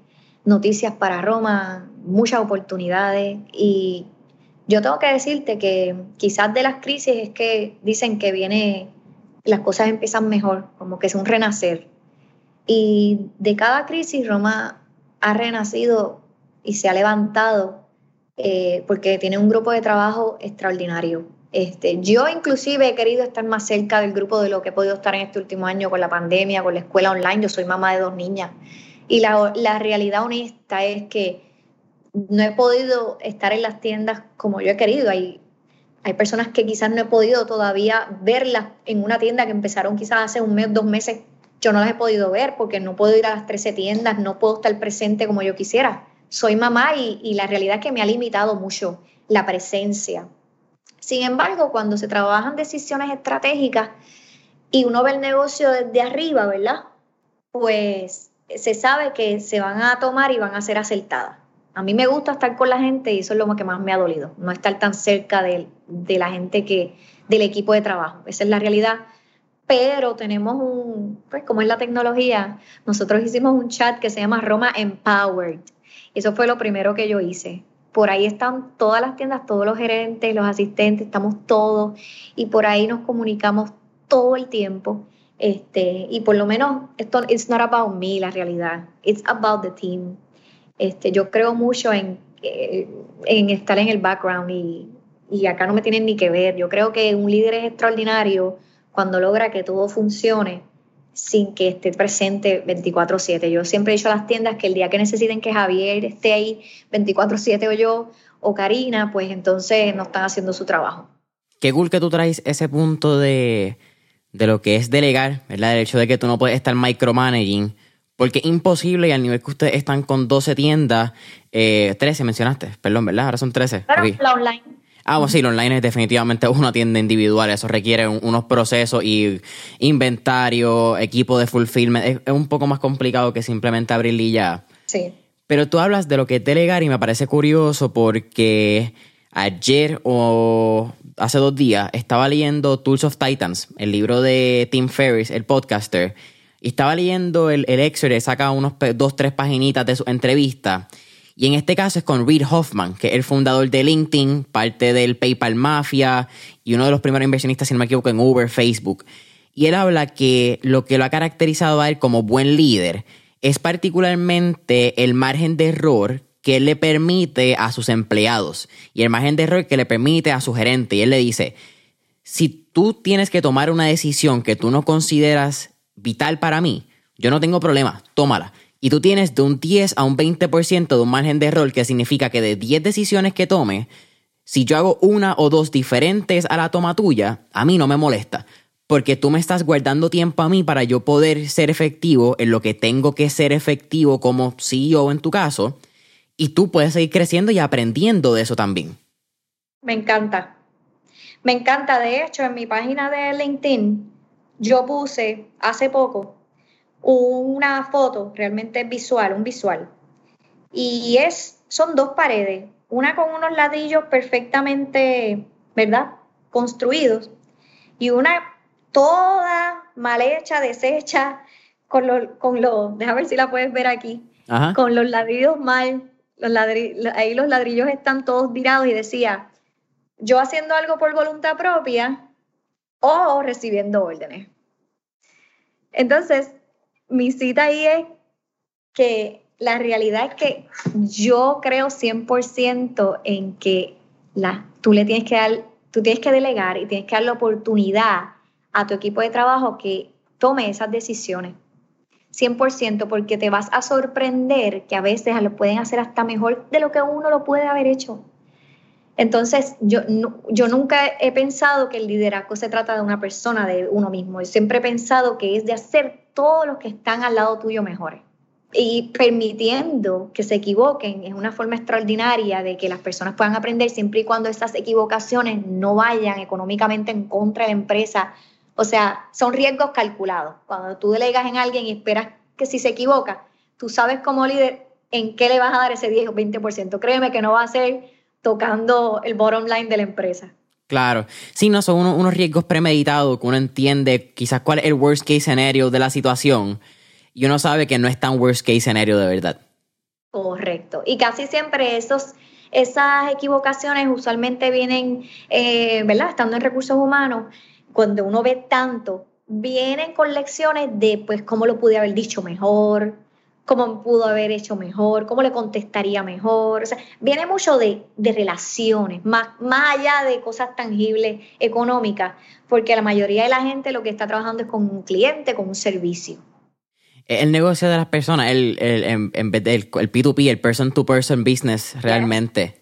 noticias para Roma, muchas oportunidades. Y yo tengo que decirte que quizás de las crisis es que dicen que viene, las cosas empiezan mejor, como que es un renacer. Y de cada crisis Roma ha renacido y se ha levantado eh, porque tiene un grupo de trabajo extraordinario. Este, yo inclusive he querido estar más cerca del grupo de lo que he podido estar en este último año con la pandemia, con la escuela online. Yo soy mamá de dos niñas. Y la, la realidad honesta es que no he podido estar en las tiendas como yo he querido. Hay, hay personas que quizás no he podido todavía verlas en una tienda que empezaron quizás hace un mes, dos meses. Yo no las he podido ver porque no puedo ir a las 13 tiendas, no puedo estar presente como yo quisiera. Soy mamá y, la realidad es que me ha limitado mucho la presencia. Sin embargo, cuando se trabajan decisiones estratégicas y uno ve el negocio desde arriba, ¿verdad? Pues se sabe que se van a tomar y van a ser acertadas. A mí me gusta estar con la gente y eso es lo que más me ha dolido, no estar tan cerca de, la gente que, del equipo de trabajo. Esa es la realidad. Pero tenemos un, pues como es la tecnología, nosotros hicimos un chat que se llama Roma Empowered. Eso fue lo primero que yo hice por ahí están todas las tiendas, todos los gerentes, los asistentes, estamos todos y por ahí nos comunicamos todo el tiempo. Este, y por lo menos esto it's not about me la realidad, it's about the team. Este, yo creo mucho en, eh, en estar en el background y, y acá no me tienen ni que ver. Yo creo que un líder es extraordinario cuando logra que todo funcione sin que esté presente 24/7. Yo siempre he dicho a las tiendas que el día que necesiten que Javier esté ahí 24/7 o yo o Karina, pues entonces no están haciendo su trabajo. Qué cool que tú traes ese punto de, de lo que es delegar, ¿verdad? El hecho de que tú no puedes estar micromanaging, porque es imposible y al nivel que ustedes están con 12 tiendas, eh, 13 mencionaste, perdón, ¿verdad? Ahora son 13. Claro, la online. Ah, bueno, sí, lo online es definitivamente una tienda individual, eso requiere unos procesos y inventario, equipo de fulfillment, es, es, un poco más complicado que simplemente abrirle y ya. Sí. Pero tú hablas de lo que es delegar y me parece curioso porque ayer o hace dos días estaba leyendo Tools of Titans, el libro de Tim Ferriss, el podcaster, y estaba leyendo el, el excerpt, saca unos dos, tres paginitas de su entrevista y en este caso es con Reid Hoffman, que es el fundador de LinkedIn, parte del PayPal Mafia y uno de los primeros inversionistas, si no me equivoco, en Uber, Facebook. Y él habla que lo que lo ha caracterizado a él como buen líder es particularmente el margen de error que él le permite a sus empleados y el margen de error que le permite a su gerente. Y él le dice, si tú tienes que tomar una decisión que tú no consideras vital para mí, yo no tengo problema, tómala y tú tienes de un 10 a un 20% de un margen de error, que significa que de 10 decisiones que tome, si yo hago una o dos diferentes a la toma tuya, a mí no me molesta. Porque tú me estás guardando tiempo a mí para yo poder ser efectivo en lo que tengo que ser efectivo como CEO en tu caso. Y tú puedes seguir creciendo y aprendiendo de eso también. Me encanta. Me encanta. De hecho, en mi página de LinkedIn, yo puse hace poco una foto realmente visual, un visual. Y es, son dos paredes, una con unos ladrillos perfectamente, ¿verdad? Construidos y una toda mal hecha, deshecha, con los, con los, déjame ver si la puedes ver aquí, con los ladrillos mal, los ahí los ladrillos están todos virados y decía, yo haciendo algo por voluntad propia o recibiendo órdenes. Entonces, mi cita ahí es que la realidad es que yo creo 100% en que la, tú le tienes que dar, tú tienes que delegar y tienes que dar la oportunidad a tu equipo de trabajo que tome esas decisiones. 100% porque te vas a sorprender que a veces lo pueden hacer hasta mejor de lo que uno lo puede haber hecho. Entonces, yo, yo nunca he pensado que el liderazgo se trata de una persona, de uno mismo. Yo siempre he pensado que es de hacer todos los que están al lado tuyo mejores. y permitiendo que se equivoquen es una forma extraordinaria de que las personas puedan aprender siempre y cuando esas equivocaciones no vayan económicamente en contra de la empresa. O sea, son riesgos calculados. Cuando tú delegas en alguien y esperas que si se equivoca, tú sabes como líder en qué le vas a dar ese 10 o 20%. Créeme que no va a ser tocando el bottom line de la empresa. Claro, sí, no son unos, riesgos premeditados que uno entiende quizás cuál es el worst case scenario de la situación y uno sabe que no es tan worst case scenario de verdad. Correcto. Y casi siempre esos, esas equivocaciones usualmente vienen, eh, ¿verdad? Estando en recursos humanos, cuando uno ve tanto, vienen con lecciones de, pues, cómo lo pude haber dicho mejor, cómo pudo haber hecho mejor, cómo le contestaría mejor. O sea, viene mucho de, de relaciones, más, más allá de cosas tangibles, económicas, porque la mayoría de la gente lo que está trabajando es con un cliente, con un servicio. El negocio de las personas, el, el, en, vez del el P2P, el person-to-person business realmente.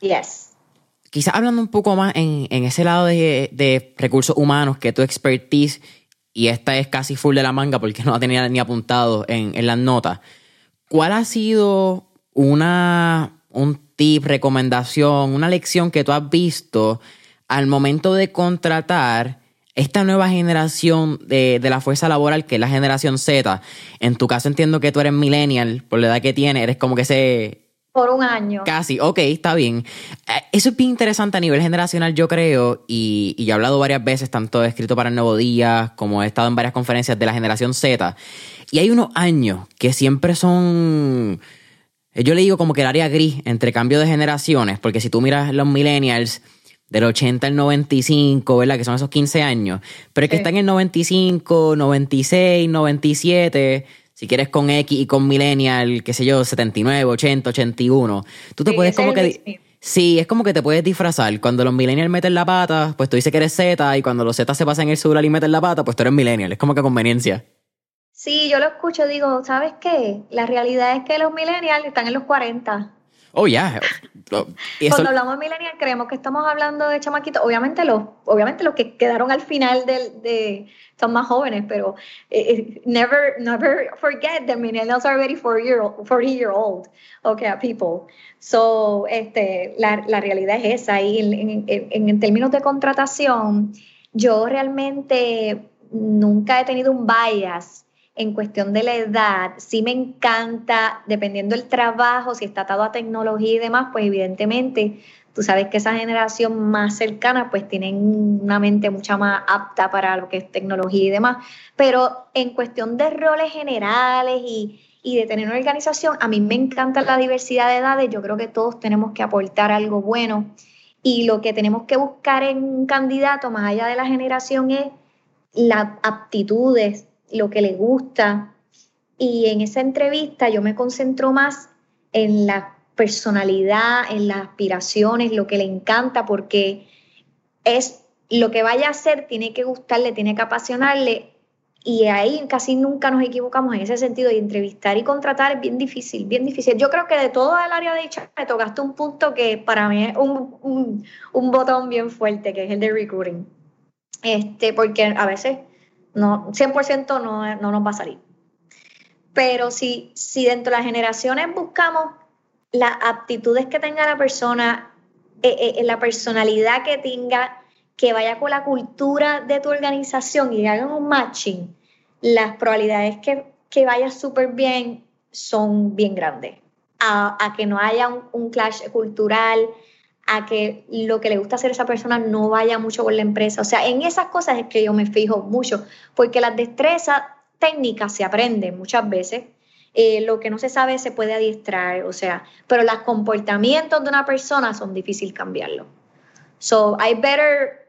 Yes. Quizás hablando un poco más en, en ese lado de, de, recursos humanos, que tu expertise, y esta es casi full de la manga porque no la tenía ni apuntado en, en las notas. ¿Cuál ha sido una, un tip, recomendación, una lección que tú has visto al momento de contratar esta nueva generación de, de, la fuerza laboral, que es la generación Z, en tu caso entiendo que tú eres millennial, por la edad que tienes, eres como que ese... Por un año. Casi, ok, está bien. Eh, eso es bien interesante a nivel generacional, yo creo, y, y he hablado varias veces, tanto he escrito para el Nuevo Día, como he estado en varias conferencias de la generación Z, y hay unos años que siempre son... Yo le digo como que el área gris entre cambio de generaciones, porque si tú miras los millennials, del 80 al 95, ¿verdad? Que son esos 15 años. Pero es que están en el 95, 96, 97, si quieres con X y con Millennial, qué sé yo, 79, 80, 81. Tú te puedes como que... Sí, es como que te puedes disfrazar. Cuando los millennials meten la pata, pues tú dices que eres Z, y cuando los Z se pasan el celular y meten la pata, pues tú eres millennial. Es como que conveniencia. Sí, yo lo escucho, digo, ¿sabes qué? La realidad es que los millennials están en los 40. Oh, ya. Cuando hablamos de millennial creemos que estamos hablando de chamaquitos. Obviamente los, obviamente los que quedaron al final del, de son más jóvenes, pero eh, eh, never, never forget that millennials are already 40 year, 40 year old okay, people. So, este, la, la realidad es esa. Y en, en, en términos de contratación, yo realmente nunca he tenido un bias en cuestión de la edad, sí me encanta, dependiendo del trabajo, si está atado a tecnología y demás, pues evidentemente tú sabes que esa generación más cercana pues tienen una mente mucha más apta para lo que es tecnología y demás, pero en cuestión de roles generales y, y de tener una organización, a mí me encanta la diversidad de edades, yo creo que todos tenemos que aportar algo bueno. Y lo que tenemos que buscar en un candidato más allá de la generación es las aptitudes lo que le gusta. Y en esa entrevista yo me concentro más en la personalidad, en las aspiraciones, lo que le encanta, porque es lo que vaya a hacer, tiene que gustarle, tiene que apasionarle. Y ahí casi nunca nos equivocamos en ese sentido. Y entrevistar y contratar es bien difícil, bien difícil. Yo creo que de todo el área de HR me tocaste un punto que para mí es un, un, un botón bien fuerte, que es el de recruiting. Este, porque a veces no, 100% no, no nos va a salir. Pero si, si dentro de las generaciones buscamos las aptitudes que tenga la persona, eh, eh, la personalidad que tenga, que vaya con la cultura de tu organización y hagan un matching, las probabilidades que, que vaya súper bien son bien grandes. A, que no haya un, un clash cultural, a que lo que le gusta hacer a esa persona no vaya mucho con la empresa. O sea, en esas cosas es que yo me fijo mucho, porque las destrezas técnicas se aprenden muchas veces. Eh, lo que no se sabe se puede adiestrar, o sea, pero los comportamientos de una persona son difíciles cambiarlo. So I better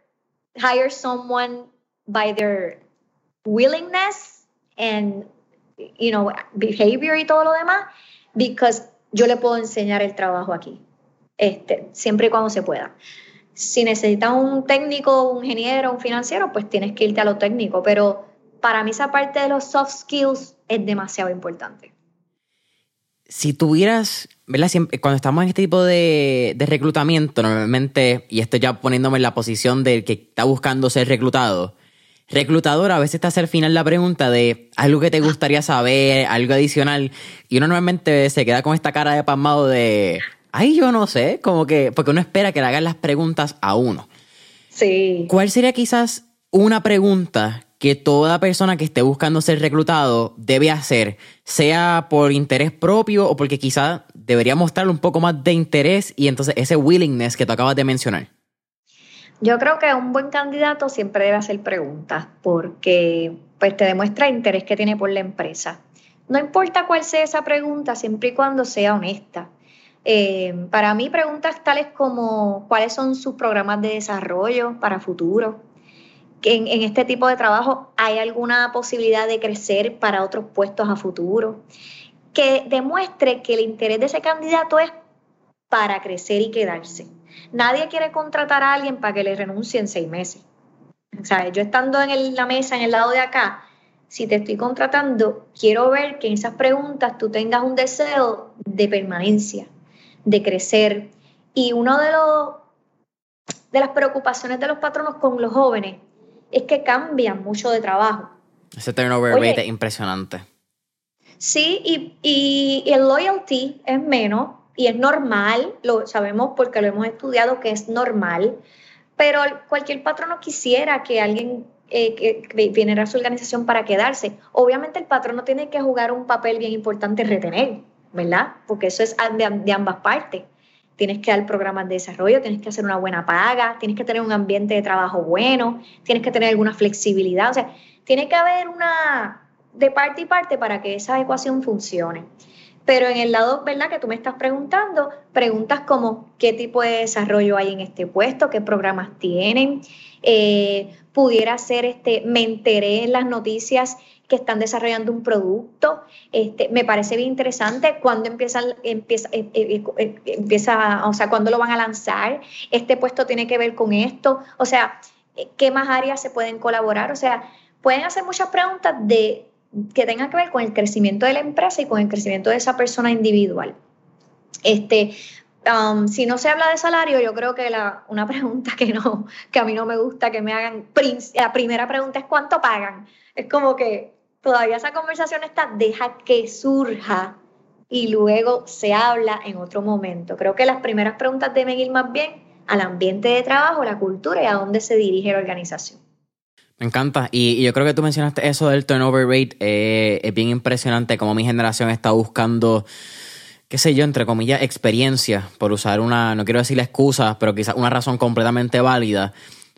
hire someone by their willingness and you know behavior y todo lo demás, because yo le puedo enseñar el trabajo aquí este, siempre y cuando se pueda. Si necesitas un técnico, un ingeniero, un financiero, pues tienes que irte a lo técnico, pero para mí esa parte de los soft skills es demasiado importante. Si tuvieras, ¿verdad? cuando estamos en este tipo de, de reclutamiento, normalmente, y estoy ya poniéndome en la posición del que está buscando ser reclutado, reclutador a veces te hace al final la pregunta de algo que te gustaría saber, algo adicional, y uno normalmente se queda con esta cara de pasmado de, ay, yo no sé, como que, porque uno espera que le hagan las preguntas a uno. Sí. ¿Cuál sería quizás una pregunta que toda persona que esté buscando ser reclutado debe hacer, sea por interés propio o porque quizás debería mostrarle un poco más de interés y entonces ese willingness que tú acabas de mencionar? Yo creo que un buen candidato siempre debe hacer preguntas porque pues, te demuestra el interés que tiene por la empresa. No importa cuál sea esa pregunta, siempre y cuando sea honesta. Eh, para mí, preguntas tales como cuáles son sus programas de desarrollo para futuro, en, en, este tipo de trabajo hay alguna posibilidad de crecer para otros puestos a futuro, que demuestre que el interés de ese candidato es para crecer y quedarse. Nadie quiere contratar a alguien para que le renuncie en seis meses. O sea, yo estando en la mesa, en el lado de acá, si te estoy contratando, quiero ver que en esas preguntas tú tengas un deseo de permanencia, de crecer. Y uno de los de las preocupaciones de los patronos con los jóvenes es que cambian mucho de trabajo. Ese turnover rate es impresionante. Sí, y, y, el loyalty es menos y es normal, lo sabemos porque lo hemos estudiado que es normal, pero cualquier patrono quisiera que alguien eh, que viniera a su organización para quedarse. Obviamente el patrono tiene que jugar un papel bien importante retener, ¿verdad? Porque eso es de ambas partes tienes que dar programas de desarrollo, tienes que hacer una buena paga, tienes que tener un ambiente de trabajo bueno, tienes que tener alguna flexibilidad, o sea, tiene que haber una de parte y parte para que esa ecuación funcione. Pero en el lado, ¿verdad? Que tú me estás preguntando, preguntas como qué tipo de desarrollo hay en este puesto, qué programas tienen, eh, pudiera ser, este, me enteré en las noticias que están desarrollando un producto. Este, me parece bien interesante cuando empiezan, empieza, eh, eh, eh, empieza, o sea, cuando lo van a lanzar. Este puesto tiene que ver con esto. O sea, ¿qué más áreas se pueden colaborar? O sea, pueden hacer muchas preguntas de que tengan que ver con el crecimiento de la empresa y con el crecimiento de esa persona individual. Este, um, si no se habla de salario, yo creo que la, una pregunta que no, que a mí no me gusta que me hagan, la primera pregunta es ¿cuánto pagan? Es como que todavía esa conversación está, deja que surja y luego se habla en otro momento. Creo que las primeras preguntas deben ir más bien al ambiente de trabajo, la cultura y a dónde se dirige la organización. Me encanta. Y, yo creo que tú mencionaste eso del turnover rate. Eh, es bien impresionante como mi generación está buscando, qué sé yo, entre comillas, experiencia, por usar una, no quiero decir la excusa, pero quizás una razón completamente válida.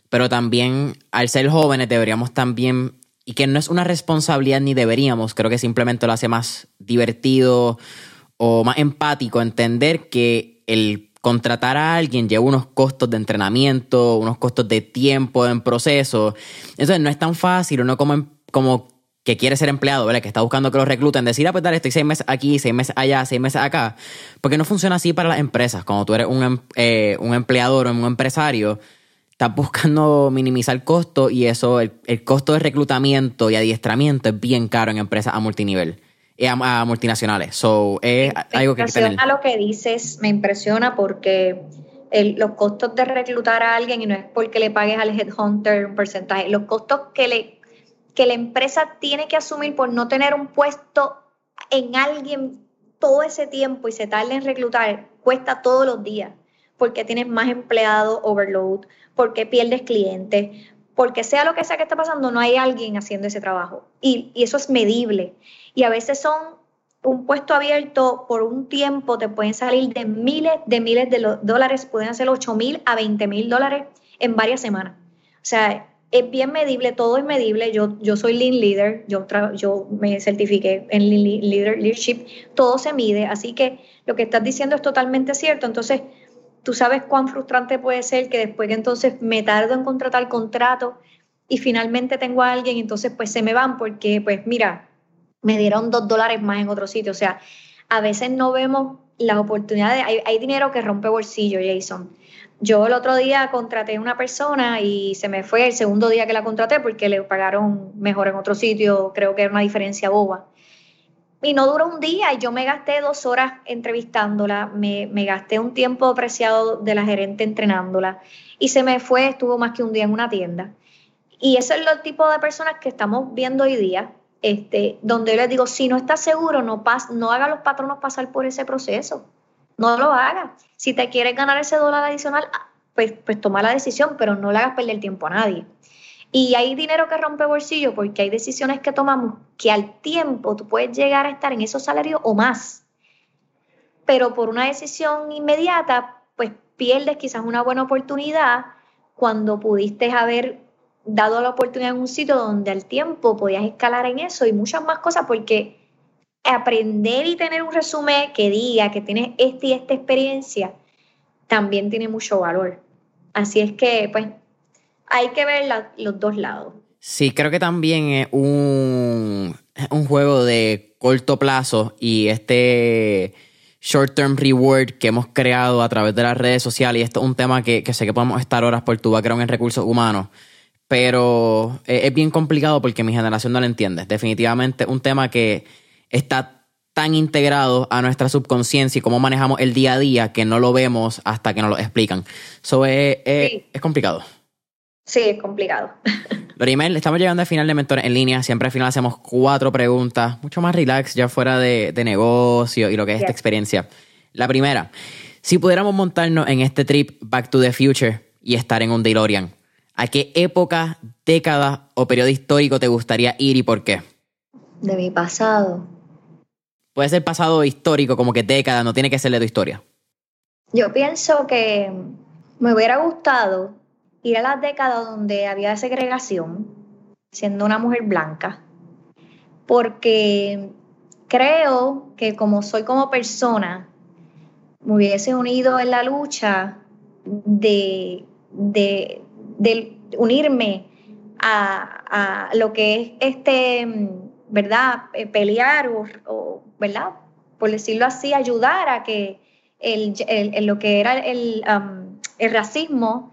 Pero también, al ser jóvenes, deberíamos también y que no es una responsabilidad ni deberíamos, creo que simplemente lo hace más divertido o más empático entender que el contratar a alguien lleva unos costos de entrenamiento, unos costos de tiempo en proceso. Entonces no es tan fácil, uno como, como que quiere ser empleado, ¿verdad? Que está buscando que lo recluten, decir, ah, pues dale, estoy seis meses aquí, seis meses allá, seis meses acá. Porque no funciona así para las empresas. Cuando tú eres un, em, eh, un empleador o un empresario, estás buscando minimizar costos y eso, el, costo de reclutamiento y adiestramiento es bien caro en empresas a multinivel. y a, multinacionales. So, es me algo que hay lo que dices, me impresiona porque los costos de reclutar a alguien, y no es porque le pagues al headhunter un porcentaje, los costos que, le, que la empresa tiene que asumir por no tener un puesto en alguien todo ese tiempo y se tarda en reclutar, cuesta todos los días, porque tienes más empleados, overload, porque pierdes clientes, porque sea lo que sea que está pasando, no hay alguien haciendo ese trabajo. Y, eso es medible. Y a veces son un puesto abierto por un tiempo, te pueden salir de miles de miles de dólares, pueden ser 8 mil a 20 mil dólares en varias semanas. O sea, es bien medible, todo es medible. Yo, yo soy Lean Leader, yo, yo me certifiqué en Lean Leadership, todo se mide, así que lo que estás diciendo es totalmente cierto. Entonces, tú sabes cuán frustrante puede ser que después que entonces me tardo en contratar contrato y finalmente tengo a alguien entonces pues se me van porque pues mira, me dieron dos dólares más en otro sitio. O sea, a veces no vemos las oportunidades. Hay, hay dinero que rompe bolsillo, Jason. Yo el otro día contraté a una persona y se me fue el segundo día que la contraté porque le pagaron mejor en otro sitio. Creo que era una diferencia boba. Y no duró un día y yo me gasté dos horas entrevistándola, me, me gasté un tiempo apreciado de la gerente entrenándola y se me fue, estuvo más que un día en una tienda. Y eso es el tipo de personas que estamos viendo hoy día, este, donde yo les digo, si no estás seguro, no, pas, no haga a los patronos pasar por ese proceso. No lo haga. Si te quieres ganar ese dólar adicional, ah, pues, pues toma la decisión, pero no le hagas perder tiempo a nadie. Y hay dinero que rompe bolsillo porque hay decisiones que tomamos que al tiempo tú puedes llegar a estar en esos salarios o más. Pero por una decisión inmediata, pues pierdes quizás una buena oportunidad cuando pudiste haber dado la oportunidad en un sitio donde al tiempo podías escalar en eso y muchas más cosas porque aprender y tener un resumen que diga que tienes esta y esta experiencia también tiene mucho valor. Así es que, pues, hay que ver los dos lados. Sí, creo que también es un, un juego de corto plazo y este short-term reward que hemos creado a través de las redes sociales, y esto es un tema que, sé que podemos estar horas por tu background en recursos humanos, pero es, bien complicado porque mi generación no lo entiende. Definitivamente un tema que está tan integrado a nuestra subconsciencia y cómo manejamos el día a día que no lo vemos hasta que nos lo explican. Eso es, es complicado. Sí, es complicado. Lorimel, estamos llegando al final de Mentores en línea. Siempre al final hacemos cuatro preguntas, mucho más relax, ya fuera de, negocio y lo que es esta experiencia. La primera, si pudiéramos montarnos en este trip Back to the Future y estar en un DeLorean, ¿a qué época, década o periodo histórico te gustaría ir y por qué? De mi pasado. Puede ser pasado histórico, como que década, no tiene que ser de tu historia. Yo pienso que me hubiera gustado ir a las décadas donde había segregación, siendo una mujer blanca, porque creo que como soy como persona, me hubiese unido en la lucha de, de, unirme a, lo que es este, ¿verdad? Eh, pelear o, ¿verdad? Por decirlo así, ayudar a que el, lo que era el, um, el racismo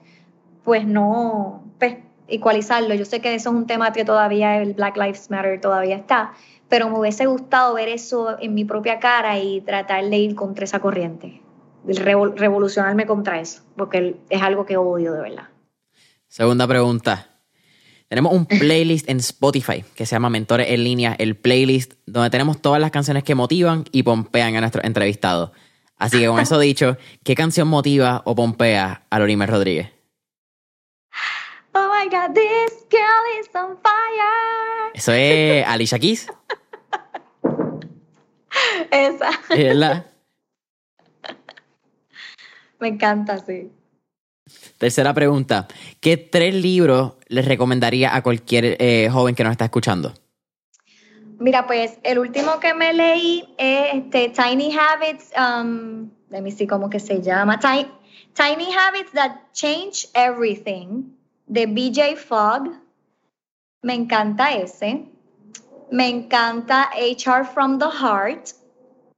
pues no, pues, ecualizarlo. Yo sé que eso es un tema que todavía el Black Lives Matter todavía está, pero me hubiese gustado ver eso en mi propia cara y tratar de ir contra esa corriente, revolucionarme contra eso, porque es algo que odio de verdad. Segunda pregunta. Tenemos un playlist en Spotify que se llama Mentores en línea, el playlist donde tenemos todas las canciones que motivan y pompean a nuestros entrevistados. Así que con eso dicho, ¿qué canción motiva o pompea a Lorimer Rodríguez? My God, this girl is on fire. Eso es Alicia Keys. Esa. ¿Es la? Me encanta, sí. Tercera pregunta. ¿Qué tres libros les recomendaría a cualquier eh, joven que nos está escuchando? Mira, pues el último que me leí es este, Tiny Habits, um, let me see cómo que se llama, Tiny, Tiny Habits That Change Everything de BJ Fogg. Me encanta ese. Me encanta HR from the Heart.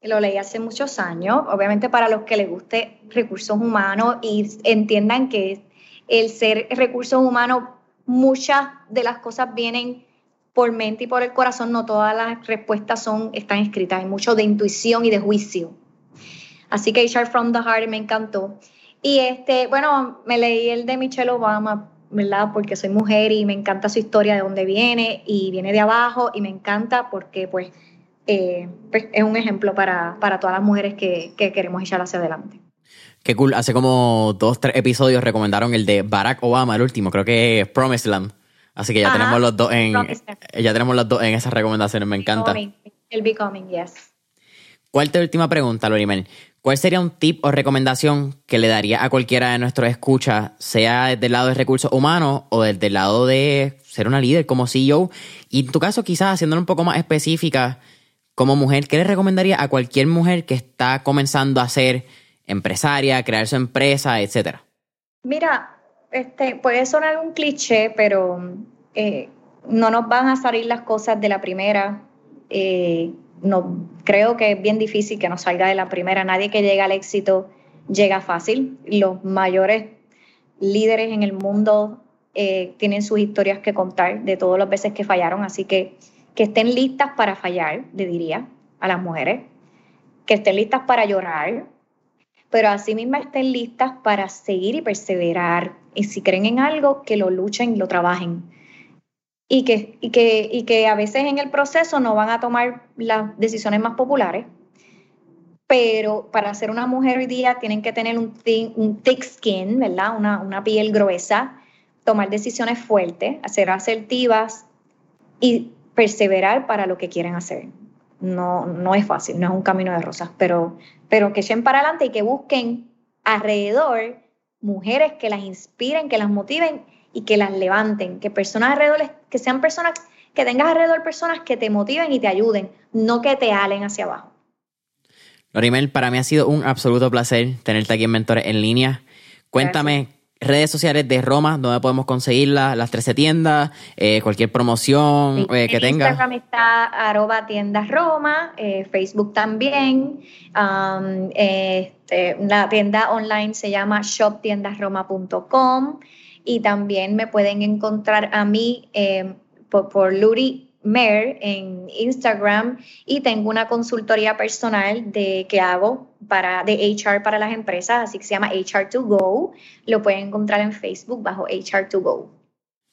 Lo leí hace muchos años. Obviamente para los que les guste recursos humanos y entiendan que el ser recursos humanos, muchas de las cosas vienen por mente y por el corazón. No todas las respuestas son, están escritas. Hay mucho de intuición y de juicio. Así que HR from the Heart me encantó. Y este, bueno, me leí el de Michelle Obama ¿verdad? Porque soy mujer y me encanta su historia de dónde viene y viene de abajo y me encanta porque pues, eh, pues es un ejemplo para, todas las mujeres que, queremos echar hacia adelante. Qué cool. Hace como dos, tres episodios recomendaron el de Barack Obama, el último, creo que es Promised Land. Así que ya tenemos los dos en ya tenemos los dos en esas recomendaciones, me encanta. El Becoming, yes. Cuarta última pregunta, Lorimel. ¿Cuál sería un tip o recomendación que le daría a cualquiera de nuestros escuchas, sea del lado de recursos humanos o desde el lado de ser una líder como CEO? Y en tu caso, quizás haciéndolo un poco más específica, como mujer, ¿qué le recomendaría a cualquier mujer que está comenzando a ser empresaria, crear su empresa, etcétera? Mira, este, puede sonar un cliché, pero eh, no nos van a salir las cosas de la primera. Eh, no, creo que es bien difícil que nos salga de la primera. Nadie que llega al éxito llega fácil. Los mayores líderes en el mundo eh, tienen sus historias que contar de todas las veces que fallaron, así que que estén listas para fallar, le diría a las mujeres, que estén listas para llorar, pero asimismo estén listas para seguir y perseverar. Y si creen en algo, que lo luchen lo trabajen. Y que, y, que, y que a veces en el proceso no van a tomar las decisiones más populares, pero para ser una mujer hoy día tienen que tener un, un thick skin, ¿verdad? Una, una piel gruesa, tomar decisiones fuertes, ser asertivas y perseverar para lo que quieren hacer. No, no es fácil, no es un camino de rosas, pero, pero que echen para adelante y que busquen alrededor mujeres que las inspiren, que las motiven y que las levanten, que personas alrededor, que sean personas, que tengas alrededor personas que te motiven y te ayuden, no que te alen hacia abajo. Lorimel, para mí ha sido un absoluto placer tenerte aquí en Mentores en línea. Cuéntame redes sociales de Roma, donde podemos conseguirla, las 13 tiendas, eh, cualquier promoción eh, que tenga. Instagram está arroba tiendas Roma, eh, Facebook también. Um, este, la tienda online se llama shoptiendasroma.com y también me pueden encontrar a mí por, por Luri Mer en Instagram y tengo una consultoría personal de que hago para de HR para las empresas, así que se llama HR2Go. Lo pueden encontrar en Facebook bajo HR2Go.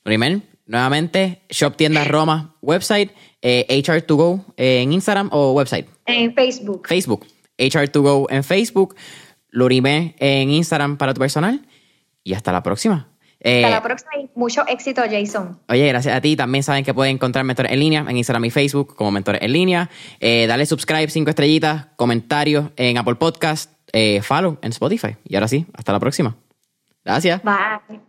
Primero, nuevamente, Shop Tiendas Roma, website, eh, HR2Go eh, en Instagram o website. En Facebook. Facebook. HR2Go en Facebook, Lurime en Instagram para tu personal y hasta la próxima. Eh, Hasta la próxima y mucho éxito, Jason. Oye, gracias a ti. También saben que pueden encontrar Mentores en línea en Instagram y Facebook como Mentores en línea. Eh, dale subscribe, cinco estrellitas, comentarios en Apple Podcast, eh, follow en Spotify. Y ahora sí, hasta la próxima. Gracias. Bye.